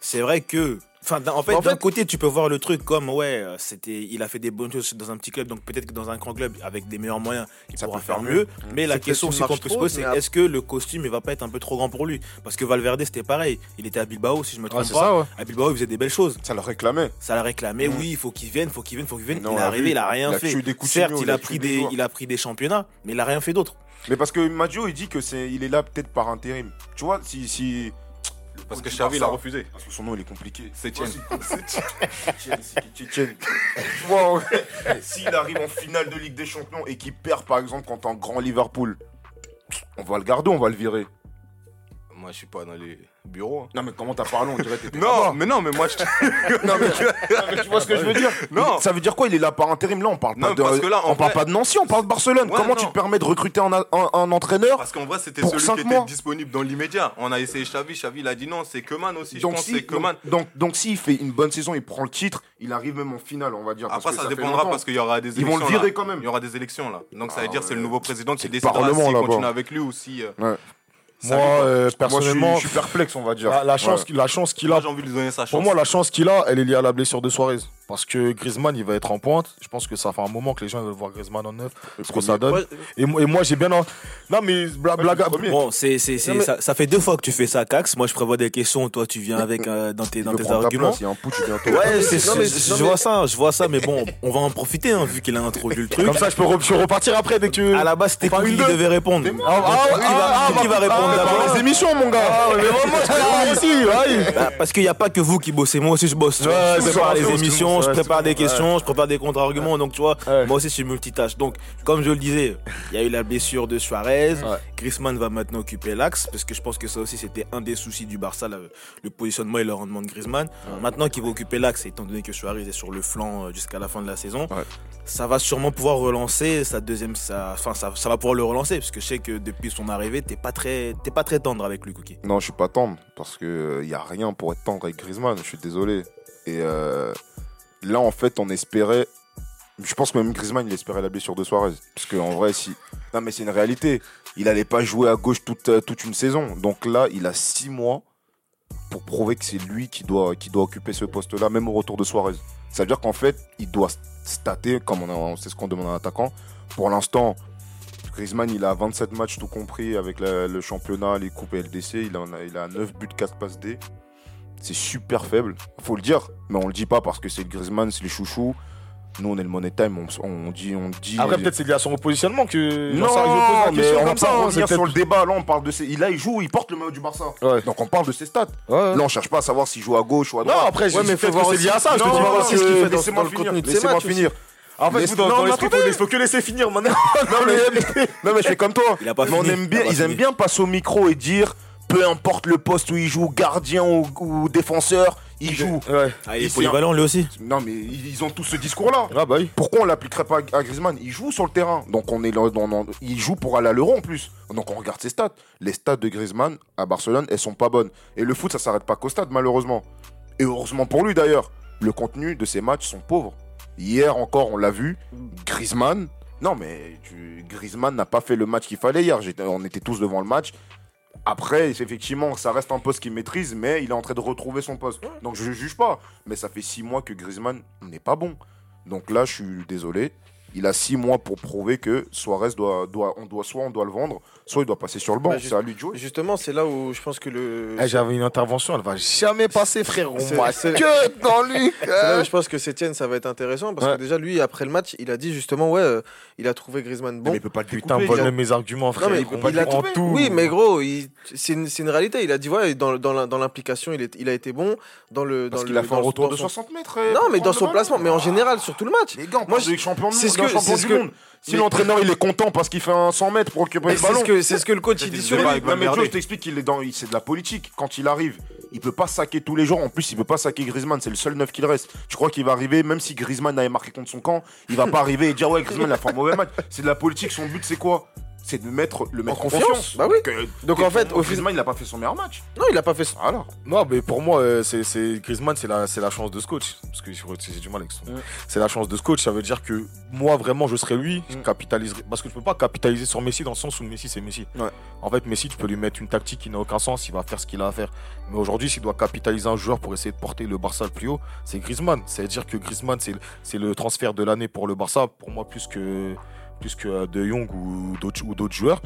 Speaker 2: c'est vrai que. Enfin, en fait,
Speaker 3: En
Speaker 2: d'un
Speaker 3: fait-
Speaker 2: côté, tu peux voir le truc comme ouais, euh, c'était, il a fait des bonnes choses dans un petit club, donc peut-être que dans un grand club avec des meilleurs moyens, il
Speaker 4: Ça
Speaker 2: pourra
Speaker 4: peut
Speaker 2: faire mieux. Mais la question aussi qu'on peut se poser, c'est est-ce que le costume il va pas être un peu trop grand pour lui? Parce que Valverde c'était pareil, il était à Bilbao si je me trompe
Speaker 5: c'est
Speaker 2: pas.
Speaker 5: ça, ouais.
Speaker 2: À Bilbao il faisait des belles choses.
Speaker 4: Ça le réclamait.
Speaker 2: Ça l'a réclamé,
Speaker 4: Mm.
Speaker 2: oui, il faut qu'il vienne, faut qu'il vienne, faut qu'il vienne.
Speaker 4: Non,
Speaker 2: il est arrivé,
Speaker 4: vu.
Speaker 2: il a rien
Speaker 4: Il a
Speaker 2: fait. Certes, il a pris
Speaker 4: des
Speaker 2: il a pris des championnats, mais il a rien fait d'autre.
Speaker 4: Mais parce que Maggio, il dit que c'est, il est là peut-être par intérim. Tu vois, si.
Speaker 6: Parce que Xavi l'a refusé.
Speaker 4: Parce que son nom il est compliqué.
Speaker 6: C'est
Speaker 4: vois, ouais. S'il arrive en finale de Ligue des Champions et qu'il perd par exemple contre un grand Liverpool, on va le garder, on va le virer?
Speaker 6: Moi, je suis pas dans les hein.
Speaker 4: Non mais comment t'as parlé, on dirait que t'étais
Speaker 6: Non, mais non, mais moi, je...
Speaker 4: non, mais tu... non, mais tu vois ce que je veux dire?
Speaker 6: Non.
Speaker 4: Ça veut dire quoi? Il est là par intérim là, on parle pas
Speaker 6: Non,
Speaker 4: de
Speaker 6: parce que là,
Speaker 4: on parle pas de Nancy, on parle de Barcelone.
Speaker 6: Ouais,
Speaker 4: comment tu te permets de recruter un, un- un entraîneur
Speaker 6: Parce qu'en vrai, c'était celui qui
Speaker 4: mois.
Speaker 6: était disponible dans l'immédiat. On a essayé Xavi, Xavi il a dit non, c'est Keman aussi, je
Speaker 4: donc
Speaker 6: pense,
Speaker 4: si,
Speaker 6: c'est Keman.
Speaker 4: donc, donc, donc s'il fait une bonne saison, il prend le titre, il arrive même en finale, on va dire. parce
Speaker 6: Après,
Speaker 4: que
Speaker 6: ça, dépendra parce qu'il y aura des
Speaker 4: Ils
Speaker 6: élections.
Speaker 4: vont le virer quand même.
Speaker 6: Il y aura des élections là. Donc ça veut
Speaker 4: Ah
Speaker 6: dire que c'est le nouveau président qui décidera s'il continue avec lui ou si.
Speaker 5: Moi,
Speaker 6: dépend.
Speaker 5: euh,
Speaker 4: Moi, je suis-
Speaker 5: personnellement,
Speaker 4: je suis perplexe, on va dire.
Speaker 5: la, la chance,
Speaker 4: Ouais.
Speaker 5: la chance qu'il a
Speaker 6: j'ai envie de lui donner sa chance.
Speaker 5: Pour moi, la chance qu'il a, elle est liée à la blessure de Suarez. Parce que Griezmann, il va être en pointe. Je pense que ça fait un moment que les gens veulent voir Griezmann en neuf. Ce que ça donne.
Speaker 3: Ouais,
Speaker 5: Et, moi- et moi, j'ai bien. en- Non, mais bla- blague.
Speaker 4: premier.
Speaker 2: Bon, c'est, c'est, c'est,
Speaker 3: Non, mais-
Speaker 2: ça, ça fait deux fois que tu fais ça, Cax. Moi, je prévois des questions. Toi, tu viens avec euh, dans tes,
Speaker 4: Il
Speaker 2: dans tes arguments.
Speaker 4: place, il y a un putsch bientôt.
Speaker 2: Ouais, c'est,
Speaker 3: Non, mais-
Speaker 2: je, je vois ça, je vois ça, mais bon, on va en profiter hein, vu qu'il a introduit le truc.
Speaker 5: Comme ça, je peux, re- je repartir après dès que.
Speaker 2: À la base, c'était
Speaker 5: Enfin,
Speaker 2: qui devait répondre.
Speaker 5: Ah, ah,
Speaker 2: qui va,
Speaker 5: ah,
Speaker 2: qui va
Speaker 5: ah,
Speaker 2: répondre d'abord
Speaker 4: Les émissions, mon gars
Speaker 5: mais vraiment, je prépare aussi. ouais.
Speaker 2: Parce qu'il n'y a pas que vous qui bossez, moi aussi je bosse. tu je les émissions, je prépare des questions, je prépare des contre-arguments. Donc tu vois, moi aussi je suis multitâche. Donc comme je le disais, il y a eu la blessure de Suarez. Griezmann va maintenant occuper l'axe parce que je pense que ça aussi c'était un des soucis du Barça, le, positionnement et le rendement de Griezmann. Maintenant qu'il va occuper l'axe, étant donné que Suarez est sur le flanc euh, jusqu'à la fin de la saison, ça va sûrement pouvoir relancer sa deuxième, sa- enfin ça, ça va pouvoir le relancer parce que je sais que depuis son arrivée, t'es pas très, t'es pas très tendre avec lui, Cookie.
Speaker 4: Non, je suis pas tendre parce que il y a rien pour être tendre avec Griezmann. Je suis désolé. Et euh, là, en fait, on espérait. Je pense que même Griezmann, il espérait la blessure de Suarez. Parce qu'en vrai, si. Non, mais c'est une réalité. Il allait pas jouer à gauche toute, euh, toute une saison. Donc là, il a six mois pour prouver que c'est lui qui doit, occuper ce poste-là, même au retour de Suarez. Ça veut dire qu'en fait, il doit stater, comme on, a- ce qu'on demande à un attaquant. Pour l'instant, Griezmann, il a 27 matchs tout compris avec le championnat, les coupes et LDC. Il a, il a 9 buts, 4 passes D. C'est super faible, faut le dire. Mais on le dit pas parce que c'est le Griezmann, c'est les chouchous. Nous, on est le Money Time, on, on dit. On dit
Speaker 5: Après, peut-être c'est lié à son repositionnement que.
Speaker 4: non,
Speaker 5: ça, la
Speaker 4: mais on va
Speaker 5: comme ça,
Speaker 4: pas
Speaker 5: hein,
Speaker 4: revenir
Speaker 5: c'est
Speaker 4: sur le débat. Là, on parle de ses... il- Là, il joue, il porte le maillot du Barça.
Speaker 5: Ouais.
Speaker 4: Donc, on parle de ses stats.
Speaker 5: Ouais.
Speaker 4: Là, on cherche pas à savoir s'il joue à gauche ou à droite.
Speaker 5: Non, après,
Speaker 3: Ouais,
Speaker 5: je
Speaker 3: mais
Speaker 5: mais
Speaker 3: faut
Speaker 5: peut-être
Speaker 3: voir
Speaker 5: que c'est lié à ça. Je te
Speaker 3: Non,
Speaker 5: dis
Speaker 4: laissez-moi
Speaker 3: dans le
Speaker 4: finir.
Speaker 3: contenu de ses
Speaker 4: Laissez-moi finir.
Speaker 5: En fait, vous, dans,
Speaker 4: non,
Speaker 5: l'esprit, il faut que laisser finir maintenant.
Speaker 4: non, mais, non, mais je fais comme toi.
Speaker 2: Il a pas
Speaker 4: mais on
Speaker 2: fini.
Speaker 4: aime
Speaker 2: Il
Speaker 4: bien,
Speaker 2: a pas
Speaker 4: ils aiment bien passer au micro et dire peu importe le poste où il joue, gardien ou, ou défenseur, il joue.
Speaker 5: Ouais.
Speaker 2: Ah, il est polyvalent lui aussi.
Speaker 4: Non, mais ils ont tous ce discours-là.
Speaker 5: Ah, bah oui.
Speaker 4: Pourquoi on l'appliquerait pas à Griezmann? Il joue sur le terrain. Donc on est là, il joue pour aller à l'euro en plus. Donc on regarde ses stats. Les stats de Griezmann à Barcelone, elles sont pas bonnes. Et le foot, ça s'arrête pas qu'au stade, malheureusement. Et heureusement pour lui d'ailleurs. Le contenu de ses matchs sont pauvres. Hier encore, on l'a vu. Griezmann. Non, mais tu- Griezmann n'a pas fait le match qu'il fallait hier. On était tous devant le match. Après, effectivement, ça reste un poste qu'il maîtrise, mais il est en train de retrouver son poste. Donc je ne juge pas. Mais ça fait six mois que Griezmann n'est pas bon. Donc là, je suis désolé. Il a six mois pour prouver que Suarez doit, doit, on doit soit on doit le vendre, soit il doit passer sur le banc.
Speaker 3: Bah,
Speaker 4: c'est à lui de jouer.
Speaker 3: Justement, c'est là où je pense que le.
Speaker 5: Eh, J'avais une intervention, elle va jamais passer, frère. On que dans lui.
Speaker 3: C'est là où je pense que Sétienne, ça va être intéressant parce
Speaker 5: Ouais.
Speaker 3: que déjà, lui, après le match, il a dit justement, ouais, euh, il a trouve Griezmann bon.
Speaker 4: mais il peut pas le
Speaker 5: Putain, vole
Speaker 4: il a-
Speaker 5: mes arguments, frère.
Speaker 3: Non, mais
Speaker 5: il
Speaker 3: il
Speaker 5: peut pas
Speaker 3: a
Speaker 5: en
Speaker 3: tout-
Speaker 5: tout.
Speaker 3: Oui, mais gros, il- C'est une, c'est une réalité. Il a dit, ouais, dans, dans l'implication, il, est- il a été bon. Dans le, dans
Speaker 4: Parce
Speaker 3: le-
Speaker 4: qu'il a fait un retour de
Speaker 3: son-
Speaker 4: 60 mètres. euh,
Speaker 3: Non, mais dans son placement, mais en général, sur tout le match.
Speaker 4: Les gars,
Speaker 3: Moi,
Speaker 4: de champion, d'un champion du monde. Si
Speaker 3: mais-
Speaker 4: l'entraîneur il est content parce qu'il fait un 100 mètres pour récupérer
Speaker 3: Mais
Speaker 4: le
Speaker 3: c'est
Speaker 4: ballon.
Speaker 3: ce que, c'est ce que le coach il dit sur lui.
Speaker 4: mais. Joe, je t'explique qu'il est dans, il- c'est de la politique. Quand il arrive, il peut pas saquer tous les jours. En plus, il peut pas saquer Griezmann. C'est le seul neuf qu'il reste. Tu crois qu'il va arriver, même si Griezmann avait marqué contre son camp, il va pas arriver et dire ouais Griezmann il a fait un mauvais match. C'est de la politique. Son but c'est quoi? C'est de mettre le mettre en
Speaker 3: confiance.
Speaker 4: confiance.
Speaker 3: Bah oui.
Speaker 4: euh,
Speaker 3: Donc, en fait, au
Speaker 4: Griezmann il a pas fait son meilleur match.
Speaker 3: Non, il a pas fait ça.
Speaker 4: Voilà.
Speaker 5: Non, mais pour moi, euh, c'est, Griezmann, c'est la, c'est la chance de ce coach. Parce que j'ai du mal avec son.
Speaker 3: Mm.
Speaker 5: C'est la chance de ce coach. Ça veut dire que moi, vraiment, je serais lui, je capitaliserais. Parce que tu peux pas capitaliser sur Messi dans le sens où Messi, c'est Messi.
Speaker 3: Ouais.
Speaker 5: En fait, Messi, tu peux lui mettre une tactique qui n'a aucun sens. Il va faire ce qu'il a à faire. Mais aujourd'hui, s'il doit capitaliser un joueur pour essayer de porter le Barça le plus haut, c'est Griezmann. C'est-à-dire que Griezmann, c'est, c'est le transfert de l'année pour le Barça. Pour moi, plus que, plus que De Jong ou d'autres, ou d'autres joueurs.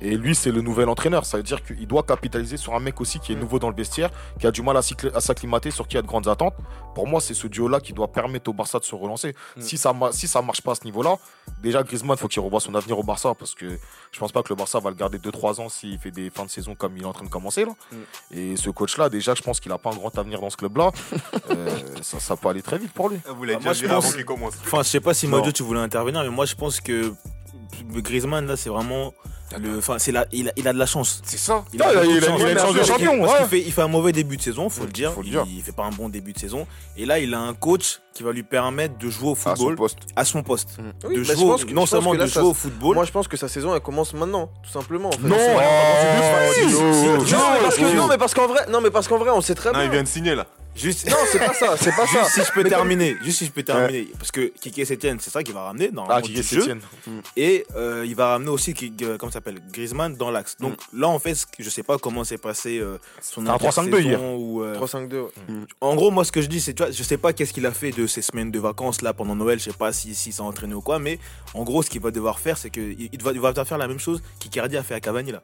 Speaker 5: Et lui, c'est le nouvel entraîneur. Ça veut dire qu'il doit capitaliser sur un mec aussi qui est nouveau dans le vestiaire, qui a du mal à s'acclimater, sur qui il y a de grandes attentes. Pour moi, c'est ce duo-là qui doit permettre au Barça de se relancer.
Speaker 3: Mm.
Speaker 5: Si ça si ça marche pas à ce niveau-là, déjà Griezmann, faut qu'il revoie son avenir au Barça parce que je pense pas que le Barça va le garder 2-3 ans s'il fait des fins de saison comme il est en train de commencer là.
Speaker 3: Mm.
Speaker 5: Et ce coach-là, déjà, je pense qu'il a pas un grand avenir dans ce club-là. Euh, ça, ça peut aller très vite pour lui.
Speaker 6: Vous l'avez
Speaker 2: moi,
Speaker 6: déjà
Speaker 2: je
Speaker 6: vu avant
Speaker 2: pense-
Speaker 6: qu'il commence.
Speaker 2: Enfin, je sais pas si
Speaker 5: Non.
Speaker 2: Madio tu voulais intervenir, mais moi je pense que Griezmann là c'est vraiment le, enfin c'est la, il a, il a de la chance.
Speaker 4: C'est ça.
Speaker 2: Il
Speaker 5: Ah, il a-
Speaker 2: beaucoup de
Speaker 5: il a-
Speaker 2: chance.
Speaker 5: il a une
Speaker 2: Parce
Speaker 5: chance de champion,
Speaker 2: parce
Speaker 5: ouais.
Speaker 2: qu'il fait, il fait un mauvais début de saison, faut le dire.
Speaker 4: faut le
Speaker 2: il,
Speaker 4: dire.
Speaker 2: il fait pas un bon début de saison. Et là, il a un coach qui va lui permettre de jouer au
Speaker 4: À son
Speaker 2: football
Speaker 4: poste.
Speaker 2: à son poste.
Speaker 3: Oui,
Speaker 2: de
Speaker 3: bah,
Speaker 2: jouer,
Speaker 3: pense que-
Speaker 2: non seulement
Speaker 3: là,
Speaker 2: de
Speaker 3: ça-
Speaker 2: jouer au football.
Speaker 3: Moi, je pense que sa saison, elle commence maintenant, tout simplement. En fait.
Speaker 5: Non,
Speaker 3: non, mais parce que,
Speaker 5: si.
Speaker 3: non, mais parce qu'en vrai, non, mais parce qu'en vrai, on sait très
Speaker 6: Non, il
Speaker 3: bien.
Speaker 6: vient de signer là.
Speaker 2: Juste,
Speaker 3: Non, c'est pas ça, c'est pas ça.
Speaker 2: juste si je peux
Speaker 3: Mais comme-
Speaker 2: terminer, juste si je peux terminer, parce que Kike Setien, c'est ça qu'il va ramener dans
Speaker 5: Ah,
Speaker 2: le jeu.
Speaker 5: Sétienne.
Speaker 2: Et euh, il va ramener aussi, qui- euh, comment ça s'appelle, Griezmann dans l'axe. Donc
Speaker 3: Mm.
Speaker 2: là, en fait, je sais pas comment s'est passé euh, son
Speaker 5: C'est un 3-5-2 hier.
Speaker 2: intersaison ou, euh,
Speaker 3: 3-5-2. ouais.
Speaker 2: En gros, moi, ce que je dis, c'est, tu vois, je sais pas qu'est-ce qu'il a fait de ces semaines de vacances là pendant Noël. Je sais pas si, si s'est entraîné ou quoi, mais en gros, ce qu'il va devoir faire, c'est qu'il il va, il va devoir faire la même chose qu'Icardi a fait à Cavani là.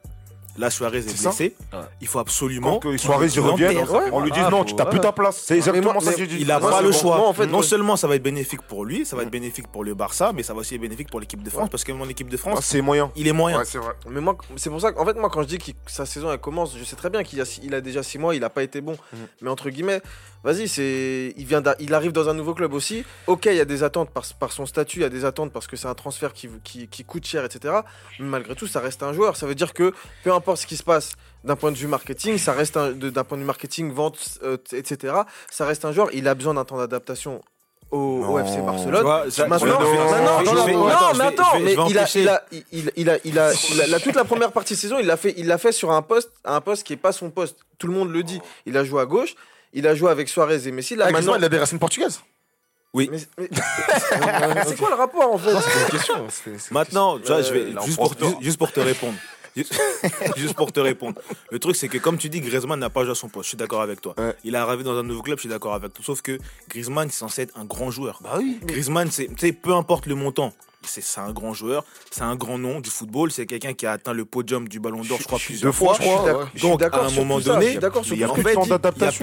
Speaker 2: Là, Suarez est,
Speaker 4: C'est ça
Speaker 2: blessé. Il faut absolument.
Speaker 4: Que Suarez revienne,
Speaker 2: l'enterre.
Speaker 4: on lui dit
Speaker 2: Ah,
Speaker 4: non, tu t'as plus
Speaker 2: voilà.
Speaker 4: ta place. C'est
Speaker 3: Mais
Speaker 4: exactement
Speaker 3: moi-
Speaker 4: ça que.
Speaker 2: Il a
Speaker 3: Moi,
Speaker 2: pas le
Speaker 3: bon.
Speaker 2: choix.
Speaker 3: Moi, en fait,
Speaker 2: non seulement ça va être bénéfique pour lui, ça va être bénéfique pour le Barça, mais ça va aussi être bénéfique pour l'équipe de France parce que mon équipe de
Speaker 4: Ah,
Speaker 2: France,
Speaker 4: C'est moyen.
Speaker 2: il est moyen.
Speaker 4: Ouais, c'est vrai.
Speaker 3: Mais moi, c'est pour ça qu'en fait, moi, quand je dis que sa saison elle commence, je sais très bien qu'il a, il a déjà 6 mois, il a pas été bon.
Speaker 2: Mhm.
Speaker 3: Mais entre guillemets, vas-y, c'est, il vient, il arrive dans un nouveau club aussi. Ok, il y a des attentes par, par son statut, il y a des attentes parce que c'est un transfert qui, qui, qui coûte cher, etc. Mais malgré tout, ça reste un joueur. Ça veut dire que peu importe ce qui se passe d'un point de vue marketing, ça reste d'un point de vue marketing, vente, euh, etc. Ça reste un joueur. Il a besoin d'un temps d'adaptation au, au
Speaker 4: Non.
Speaker 3: FC Barcelone.
Speaker 2: vois, ça-
Speaker 3: Maintenant, non,
Speaker 2: vais-
Speaker 3: non,
Speaker 2: attends, je
Speaker 3: mais attends,
Speaker 2: vais-
Speaker 3: mais il a, il a, il, il, il a, il a, il a- la- toute la première partie de saison, il l'a fait, il l'a fait sur un poste, un poste qui est pas son poste. Tout le monde le dit. Il a joué à gauche, il a joué avec Suarez et Messi. Là,
Speaker 5: Ah,
Speaker 3: maintenant,
Speaker 5: il a des racines portugaises.
Speaker 3: mais- mais- c'est quoi le rapport en fait
Speaker 5: C'est une question. c'est- c'est-
Speaker 2: Maintenant, tu vois, je vais
Speaker 3: Euh,
Speaker 2: juste pour, juste, juste pour te répondre. Juste, juste pour te répondre. Le truc, c'est que comme tu dis, Griezmann n'a pas joué à son poste. Je suis d'accord avec toi.
Speaker 3: Ouais.
Speaker 2: Il est arrivé dans un nouveau club, je suis d'accord avec toi. Sauf que Griezmann, c'est censé être un grand joueur.
Speaker 3: Bah oui.
Speaker 2: Griezmann, c'est, tu sais, peu importe le montant, c'est, un grand joueur, c'est un grand nom du football. C'est quelqu'un qui a atteint le podium du Ballon d'Or, je crois, plusieurs
Speaker 4: fois,
Speaker 2: Donc, à un moment donné,
Speaker 4: il
Speaker 2: en n'y a plus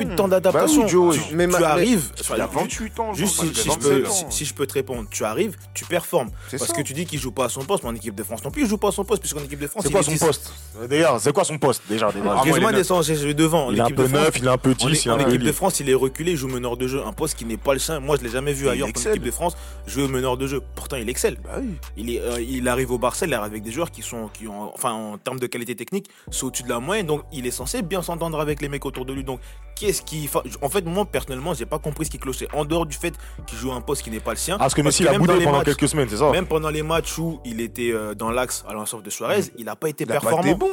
Speaker 2: de temps d'adaptation. Tu, arrives.
Speaker 4: Il a 28 ans.
Speaker 2: Juste si, je peux,
Speaker 4: 27
Speaker 2: si,
Speaker 4: ans.
Speaker 2: si je peux te répondre, tu arrives, tu performes. Parce que tu dis qu'il joue pas à son poste, mais en équipe de France non plus, il joue pas à son poste, puisqu'en équipe de France,
Speaker 5: C'est quoi son
Speaker 2: 10.
Speaker 5: poste D'ailleurs, c'est quoi son poste déjà
Speaker 2: Griezmann est devant. En
Speaker 5: Il est un peu neuf, il est un peu
Speaker 2: en,
Speaker 5: 10, il est
Speaker 2: en
Speaker 5: un peu
Speaker 2: équipe de. France, il est reculé, il joue meneur de jeu. Un poste qui n'est pas le sien. Moi, je l'ai jamais vu
Speaker 4: Il
Speaker 2: ailleurs
Speaker 4: excelle.
Speaker 2: équipe de France jouer au meneur de jeu. Pourtant, il excelle.
Speaker 4: Bah oui.
Speaker 2: Il, est, euh, il arrive au Barça, il arrive avec des joueurs qui sont, qui ont, enfin, en termes de qualité technique, c'est au-dessus de la moyenne. Donc, il est censé bien s'entendre avec les mecs autour de lui. Donc, qu'est-ce qui, en fait, moi, personnellement, j'ai pas compris ce qui clochait. En dehors du fait qu'il joue un poste qui n'est pas le sien.
Speaker 5: Ah, parce que Messi, a
Speaker 2: dans
Speaker 5: boudé pendant
Speaker 2: matchs-
Speaker 5: quelques semaines, c'est ça
Speaker 2: Même pendant les matchs où il était euh, dans l'axe à l'instar de Suarez, il n'a pas été
Speaker 4: Il a pas
Speaker 2: performant.
Speaker 4: été bon.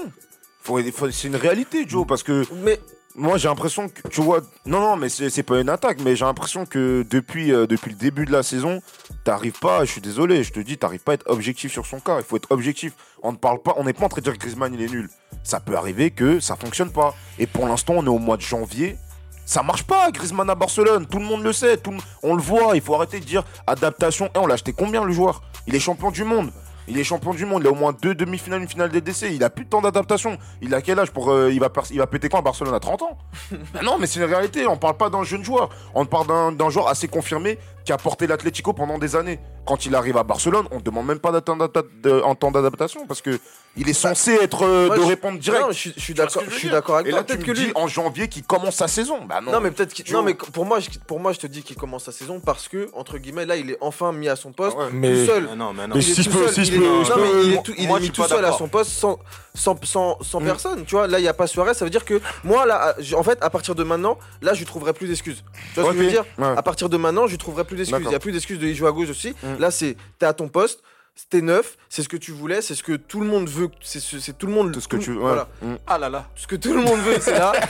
Speaker 4: C'est une réalité, Joe, parce que
Speaker 3: Mais
Speaker 4: moi j'ai l'impression que tu vois non non mais c'est pas une attaque mais j'ai l'impression que depuis euh, depuis le début de la saison t'arrives pas je suis désolé je te dis t'arrives pas à être objectif sur son cas il faut être objectif. On ne parle pas on n'est pas en train de dire que Griezmann il est nul. Ça peut arriver que ça fonctionne pas. Et pour l'instant on est au mois de janvier ça marche pas Griezmann à Barcelone. Tout le monde le sait tout on le voit il faut arrêter de dire adaptation. Et on l'a acheté combien le joueur? Il est champion du monde il est champion du monde, il a au moins deux demi-finales, une finale DDC, il a plus de temps d'adaptation. Il a quel âge pour euh, il va il va péter quand à Barcelone à 30 ans? Bah Non, mais c'est une réalité, on parle pas d'un jeune joueur, on parle d'un joueur assez confirmé, qui a porté l'Atlético pendant des années. Quand il arrive à Barcelone, on ne demande même pas d'attendre un temps d'adaptation parce que il est censé être euh,
Speaker 3: Moi,
Speaker 4: de
Speaker 3: je-
Speaker 4: répondre direct.
Speaker 3: Non, je suis- je d'accord je
Speaker 4: veux
Speaker 3: suis d'accord avec
Speaker 4: Et
Speaker 3: toi.
Speaker 4: là, tu
Speaker 3: Peut-être
Speaker 4: me
Speaker 3: que lui.
Speaker 4: dis en janvier qu'il commence sa saison. Bah non.
Speaker 3: Non mais peut-être non mais pour moi je, pour moi je te dis qu'il commence sa saison parce que entre guillemets là il est enfin mis à son poste
Speaker 4: Ah ouais.
Speaker 5: Mais-
Speaker 3: tout seul.
Speaker 6: Mais non, mais non.
Speaker 5: Mais
Speaker 3: Il est
Speaker 5: si je peux-
Speaker 3: seul,
Speaker 5: si je peux-
Speaker 3: non,
Speaker 5: je
Speaker 3: mais
Speaker 5: peux-
Speaker 3: il est tout, il
Speaker 6: moi,
Speaker 3: est
Speaker 6: je
Speaker 3: mis tout seul à son poste sans sans, sans, sans
Speaker 4: Mm.
Speaker 3: personne tu vois là il y a pas Suarez ça veut dire que moi là je- en fait à partir de maintenant là je trouverai plus d'excuses tu vois ce que je veux dire? À partir de maintenant je trouverai plus d'excuses il
Speaker 4: D'accord.
Speaker 3: y a plus d'excuses de y jouer à gauche aussi
Speaker 4: Mm.
Speaker 3: là c'est t'es à ton poste t'es neuf, c'est ce que tu voulais, c'est ce que tout le monde veut, c'est ce- c'est tout le monde.
Speaker 4: Tout ce que tu. ouais.
Speaker 3: Voilà,
Speaker 4: Mm.
Speaker 6: Ah là là.
Speaker 3: ce que tout le monde veut, c'est là.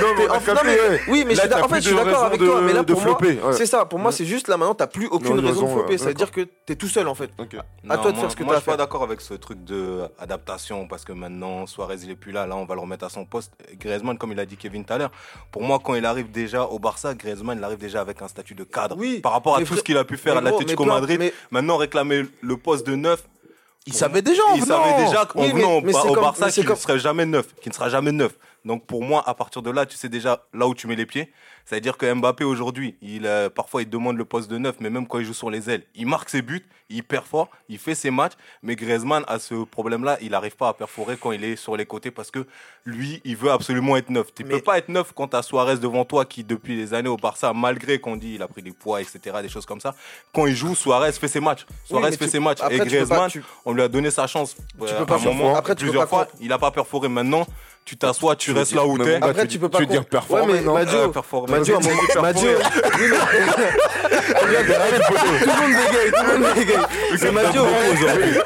Speaker 4: Non, mais
Speaker 3: en- non,
Speaker 4: capté,
Speaker 3: mais-
Speaker 4: ouais.
Speaker 3: oui, mais
Speaker 4: Là,
Speaker 3: en fait, je suis d'accord avec
Speaker 4: de-
Speaker 3: toi, mais là pour moi,
Speaker 4: ouais.
Speaker 3: c'est ça. Pour moi, c'est juste là maintenant, t'as plus aucune
Speaker 4: Non,
Speaker 3: raison de flopper.
Speaker 4: ouais,
Speaker 3: Ça veut dire que t'es tout seul en fait.
Speaker 4: Ok.
Speaker 3: À toi de faire ce que
Speaker 6: moi,
Speaker 3: t'as
Speaker 6: je suis
Speaker 3: à
Speaker 6: pas
Speaker 3: faire.
Speaker 6: d'accord avec ce truc de adaptation parce que maintenant Suarez il est plus là, là on va le remettre à son poste. Griezmann, comme il a dit Kevin tout à l'heure, pour moi quand il arrive déjà au Barça, Griezmann il arrive déjà avec un statut de cadre.
Speaker 3: Oui,
Speaker 6: Par rapport à tout ce qu'il a pu faire à l'Atlético Madrid,
Speaker 3: mais-
Speaker 6: maintenant réclamer le poste de neuf.
Speaker 4: Il savait déjà en
Speaker 6: Il
Speaker 4: venant.
Speaker 6: savait déjà qu'en
Speaker 3: Oui, mais-
Speaker 6: venant au-
Speaker 3: mais c'est
Speaker 6: au
Speaker 3: comme-
Speaker 6: Barça qu'il ne serait jamais neuf, qu'il ne sera jamais neuf. Donc pour moi, à partir de là, tu sais déjà là où tu mets les pieds. C'est-à-dire que Mbappé aujourd'hui, il euh, parfois il demande le poste de neuf, mais même quand il joue sur les ailes, il marque ses buts, il performe, il fait ses matchs. Mais Griezmann a ce problème-là, il n'arrive pas à perforer quand il est sur les côtés parce que lui, il veut absolument être neuf. Tu
Speaker 3: Mais-
Speaker 6: peux pas être neuf quand tu as Suarez devant toi qui depuis les années au Barça, malgré qu'on dit il a pris des poids, etc., des choses comme ça. Quand il joue, Suarez fait ses matchs. Suarez fait
Speaker 3: tu-
Speaker 6: ses matchs.
Speaker 3: après,
Speaker 6: Et
Speaker 3: tu peux pas-
Speaker 6: Griezmann,
Speaker 3: tu-
Speaker 6: on lui a donné sa chance.
Speaker 3: peux
Speaker 6: euh,
Speaker 3: pas
Speaker 6: à un moment,
Speaker 3: Après, tu peux
Speaker 6: plusieurs
Speaker 3: pas
Speaker 6: fois. Il a pas perforé. Maintenant, tu t'assois, tu restes là où t'es.
Speaker 3: Après,
Speaker 4: tu
Speaker 3: peux pas.
Speaker 4: tu veux dire performer,
Speaker 3: Ouais, mais
Speaker 4: non
Speaker 3: Madio,
Speaker 6: Euh, performer.
Speaker 3: Tout le monde bégaye, tout le monde bégaye. C'est Madio.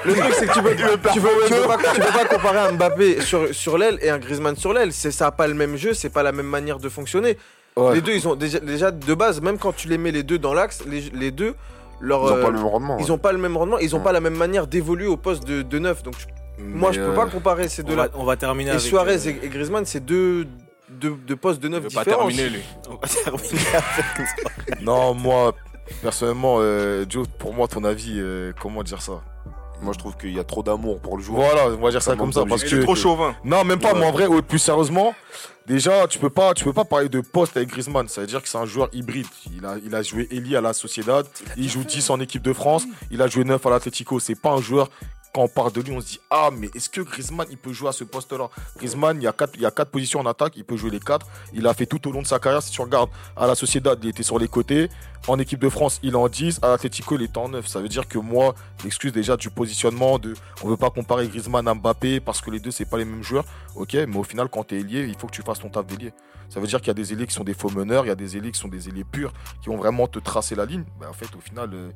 Speaker 3: Le truc, c'est que tu peux, tu peux, tu peux pas, tu peux pas comparer un Mbappé sur, sur l'aile et un Griezmann sur l'aile. C'est ça a pas le même jeu, c'est pas la même manière de fonctionner.
Speaker 5: Ouais.
Speaker 3: Les deux, ils ont déjà, déjà de base, même quand tu les mets les deux dans l'axe, les, les deux, leur,
Speaker 4: Ils ont
Speaker 3: euh,
Speaker 4: pas le même rendement.
Speaker 3: ils ont pas le même rendement, ils ont
Speaker 4: Ouais.
Speaker 3: pas la même manière d'évoluer au poste de, de neuf. Donc moi, je peux
Speaker 5: euh,
Speaker 3: pas comparer ces
Speaker 2: On
Speaker 3: deux-là.
Speaker 2: va, on va terminer
Speaker 3: Et
Speaker 2: avec.
Speaker 3: Suarez
Speaker 2: euh,
Speaker 3: et, Griezmann, c'est deux, deux, deux postes de
Speaker 6: Il
Speaker 3: neuf
Speaker 6: veut pas
Speaker 3: différents.
Speaker 6: terminer, lui.
Speaker 2: on va terminer avec.
Speaker 5: Non, moi, personnellement, euh, Joe, pour moi, ton avis, euh, comment dire ça?
Speaker 4: Moi, je trouve qu'il y a trop d'amour pour le joueur.
Speaker 5: Voilà, on va dire ça
Speaker 4: Ça
Speaker 5: comme ça. Parce que,
Speaker 6: trop chauvin.
Speaker 5: Non, même pas,
Speaker 4: Ouais.
Speaker 5: mais en vrai, ouais, plus sérieusement, déjà, tu peux pas, tu peux pas parler de poste avec Griezmann. Ça veut dire que c'est un joueur hybride. Il a, il a joué Eli à la Sociedad, il joue 10 en équipe de France, il a joué 9 à l'Atlético. C'est pas un joueur, quand on parle de lui, on se dit, ah, mais est-ce que Griezmann, il peut jouer à ce poste-là? Griezmann, il y, a quatre, il a quatre positions en attaque, il peut jouer les quatre. Il a fait tout au long de sa carrière. Si tu regardes à la Sociedad, il était sur les côtés. En équipe de France, il en 10. À l'Atlético, il est en 9. Ça veut dire que moi, l'excuse déjà du positionnement, de on veut pas comparer Griezmann à Mbappé parce que les deux, c'est pas les mêmes joueurs. Ok, mais au final, quand tu es il faut que tu fasses ton taf d'ailier. Ça veut dire qu'il y a des ailiers qui sont des faux meneurs, il y a des ailiers qui sont des ailiers purs, qui vont vraiment te tracer la ligne. Ben, en fait, au final, euh,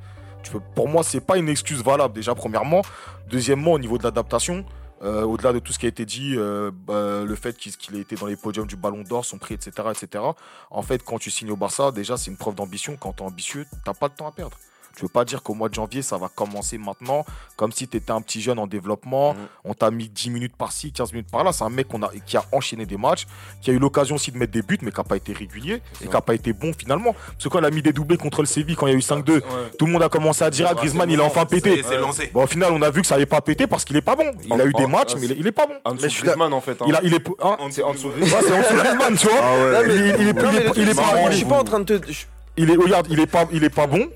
Speaker 5: pour moi, c'est pas une excuse valable, déjà, premièrement. Deuxièmement, au niveau de l'adaptation, euh, au-delà de tout ce qui a été dit, euh, bah, le fait qu'il qu'il ait été dans les podiums du Ballon d'Or, son prix, etc., etc. En fait, quand tu signes au Barça, déjà, c'est une preuve d'ambition. Quand tu es ambitieux, t'as pas de temps à perdre. Tu veux pas dire qu'au mois de janvier, ça va commencer maintenant, comme si tu étais un petit jeune en développement.
Speaker 4: Mhm.
Speaker 5: On t'a mis 10 minutes par-ci, 15 minutes par-là. C'est un mec qu'on a, qui a enchaîné des matchs, qui a eu l'occasion aussi de mettre des buts, mais qui n'a pas été régulier et qui n'a pas été bon finalement. Parce que quand il a mis des doublés contre le Séville, quand il y a eu 5-2, tout le monde a commencé à dire Ah, Griezmann, il a enfin pété.
Speaker 6: C'est lancé.
Speaker 5: Bon, au final, on a vu que ça n'avait pas pété parce qu'il est pas bon. Il a eu des
Speaker 4: En-
Speaker 5: matchs, mais il est- il est pas bon.
Speaker 4: En
Speaker 3: Mais
Speaker 4: dessous
Speaker 3: je suis
Speaker 4: Griezmann, en fait. hein.
Speaker 5: Il, a, il est. hein
Speaker 4: C'est en dessous
Speaker 5: Griezmann, tu vois.
Speaker 4: Ah
Speaker 5: Il, est, pas
Speaker 3: je suis pas en train de te. je-
Speaker 5: Il est, regarde, il est pas, il est pas bon.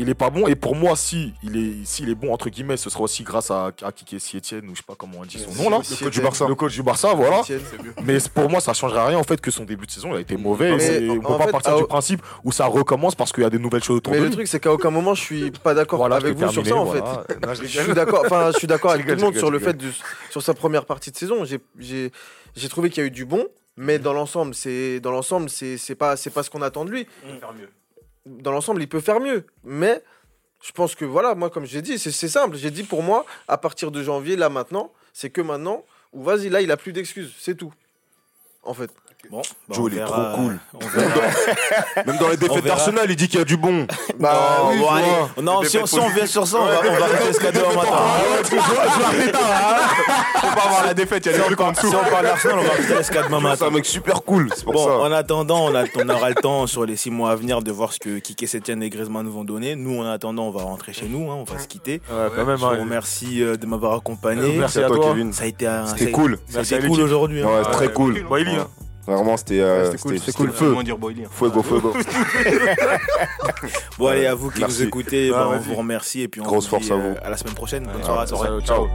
Speaker 5: Il est pas bon. Et pour moi, si il est, s'il est bon entre guillemets, ce sera aussi grâce à, à Kike Sietienne ou je sais pas comment on dit son nom là.
Speaker 3: Le coach du Barça.
Speaker 5: Le coach du Barça, voilà.
Speaker 3: Etienne.
Speaker 5: Mais pour moi, ça changerait rien en fait que son début de saison il a été mauvais.
Speaker 3: Mais
Speaker 5: Et on peut pas
Speaker 3: fait,
Speaker 5: partir
Speaker 3: à-
Speaker 5: du principe où ça recommence parce qu'il y a des nouvelles choses autour
Speaker 3: Mais
Speaker 5: de
Speaker 3: le
Speaker 5: lui.
Speaker 3: truc, c'est qu'à aucun moment, je suis pas d'accord
Speaker 5: Voilà,
Speaker 3: avec vous sur ça,
Speaker 5: terminé,
Speaker 3: en fait.
Speaker 5: voilà. Non, je
Speaker 3: Je suis d'accord, enfin, je suis d'accord avec tout le monde sur le fait de, sur sa première partie de saison. J'ai, trouvé qu'il y a eu du bon, mais dans l'ensemble, c'est, dans l'ensemble, c'est, pas, c'est pas ce qu'on attend de lui. Dans l'ensemble, il peut faire mieux, mais je pense que voilà, moi, comme j'ai dit, c'est, simple. J'ai dit pour moi, à partir de janvier, là maintenant, c'est que maintenant, ou vas-y, là, il a plus d'excuses, c'est tout. En fait.
Speaker 2: Bon, bah,
Speaker 4: Joe, il est trop cool.
Speaker 2: Verra.
Speaker 4: Même dans les défaites d'Arsenal, il dit qu'il y a du bon.
Speaker 3: Bah,
Speaker 2: Non,
Speaker 3: oui,
Speaker 2: bon,
Speaker 3: je
Speaker 2: allez.
Speaker 3: vois.
Speaker 2: non si, on, si on vient sur ça, on va, on va rester demain matin.
Speaker 6: Faut pas avoir la défaite, il y a des trucs en
Speaker 2: Si
Speaker 6: dessous.
Speaker 2: on parle d'Arsenal, on va rester jusqu'à demain
Speaker 4: C'est
Speaker 2: matin.
Speaker 4: un mec super cool, c'est pour
Speaker 2: Bon,
Speaker 4: ça.
Speaker 2: en attendant, on, a- on aura le temps sur les six mois à venir de voir ce que Kike Setien et Griezmann nous vont donner. Nous, en attendant, on va rentrer chez nous, hein, on va se quitter.
Speaker 5: Ouais, quand même.
Speaker 2: Je vous
Speaker 5: hein.
Speaker 2: remercie euh, de m'avoir accompagné.
Speaker 5: Merci à toi.
Speaker 4: Kevin.
Speaker 2: Ça a été un,
Speaker 4: C'était cool.
Speaker 2: Cool aujourd'hui. hein.
Speaker 4: Ouais, c'est très cool.
Speaker 5: Bon, il y a.
Speaker 4: Vraiment, c'était euh,
Speaker 3: c'était cool,
Speaker 4: c'était-
Speaker 3: cool.
Speaker 4: feu. Fuego, fuego.
Speaker 2: Bon, allez, à vous qui
Speaker 4: Merci.
Speaker 2: nous écoutez,
Speaker 3: Ah,
Speaker 2: bah, on vous remercie et puis on
Speaker 4: Grosse
Speaker 2: vous dit,
Speaker 4: force à vous.
Speaker 2: à la semaine prochaine. Bonne soirée à tous.
Speaker 5: Ciao.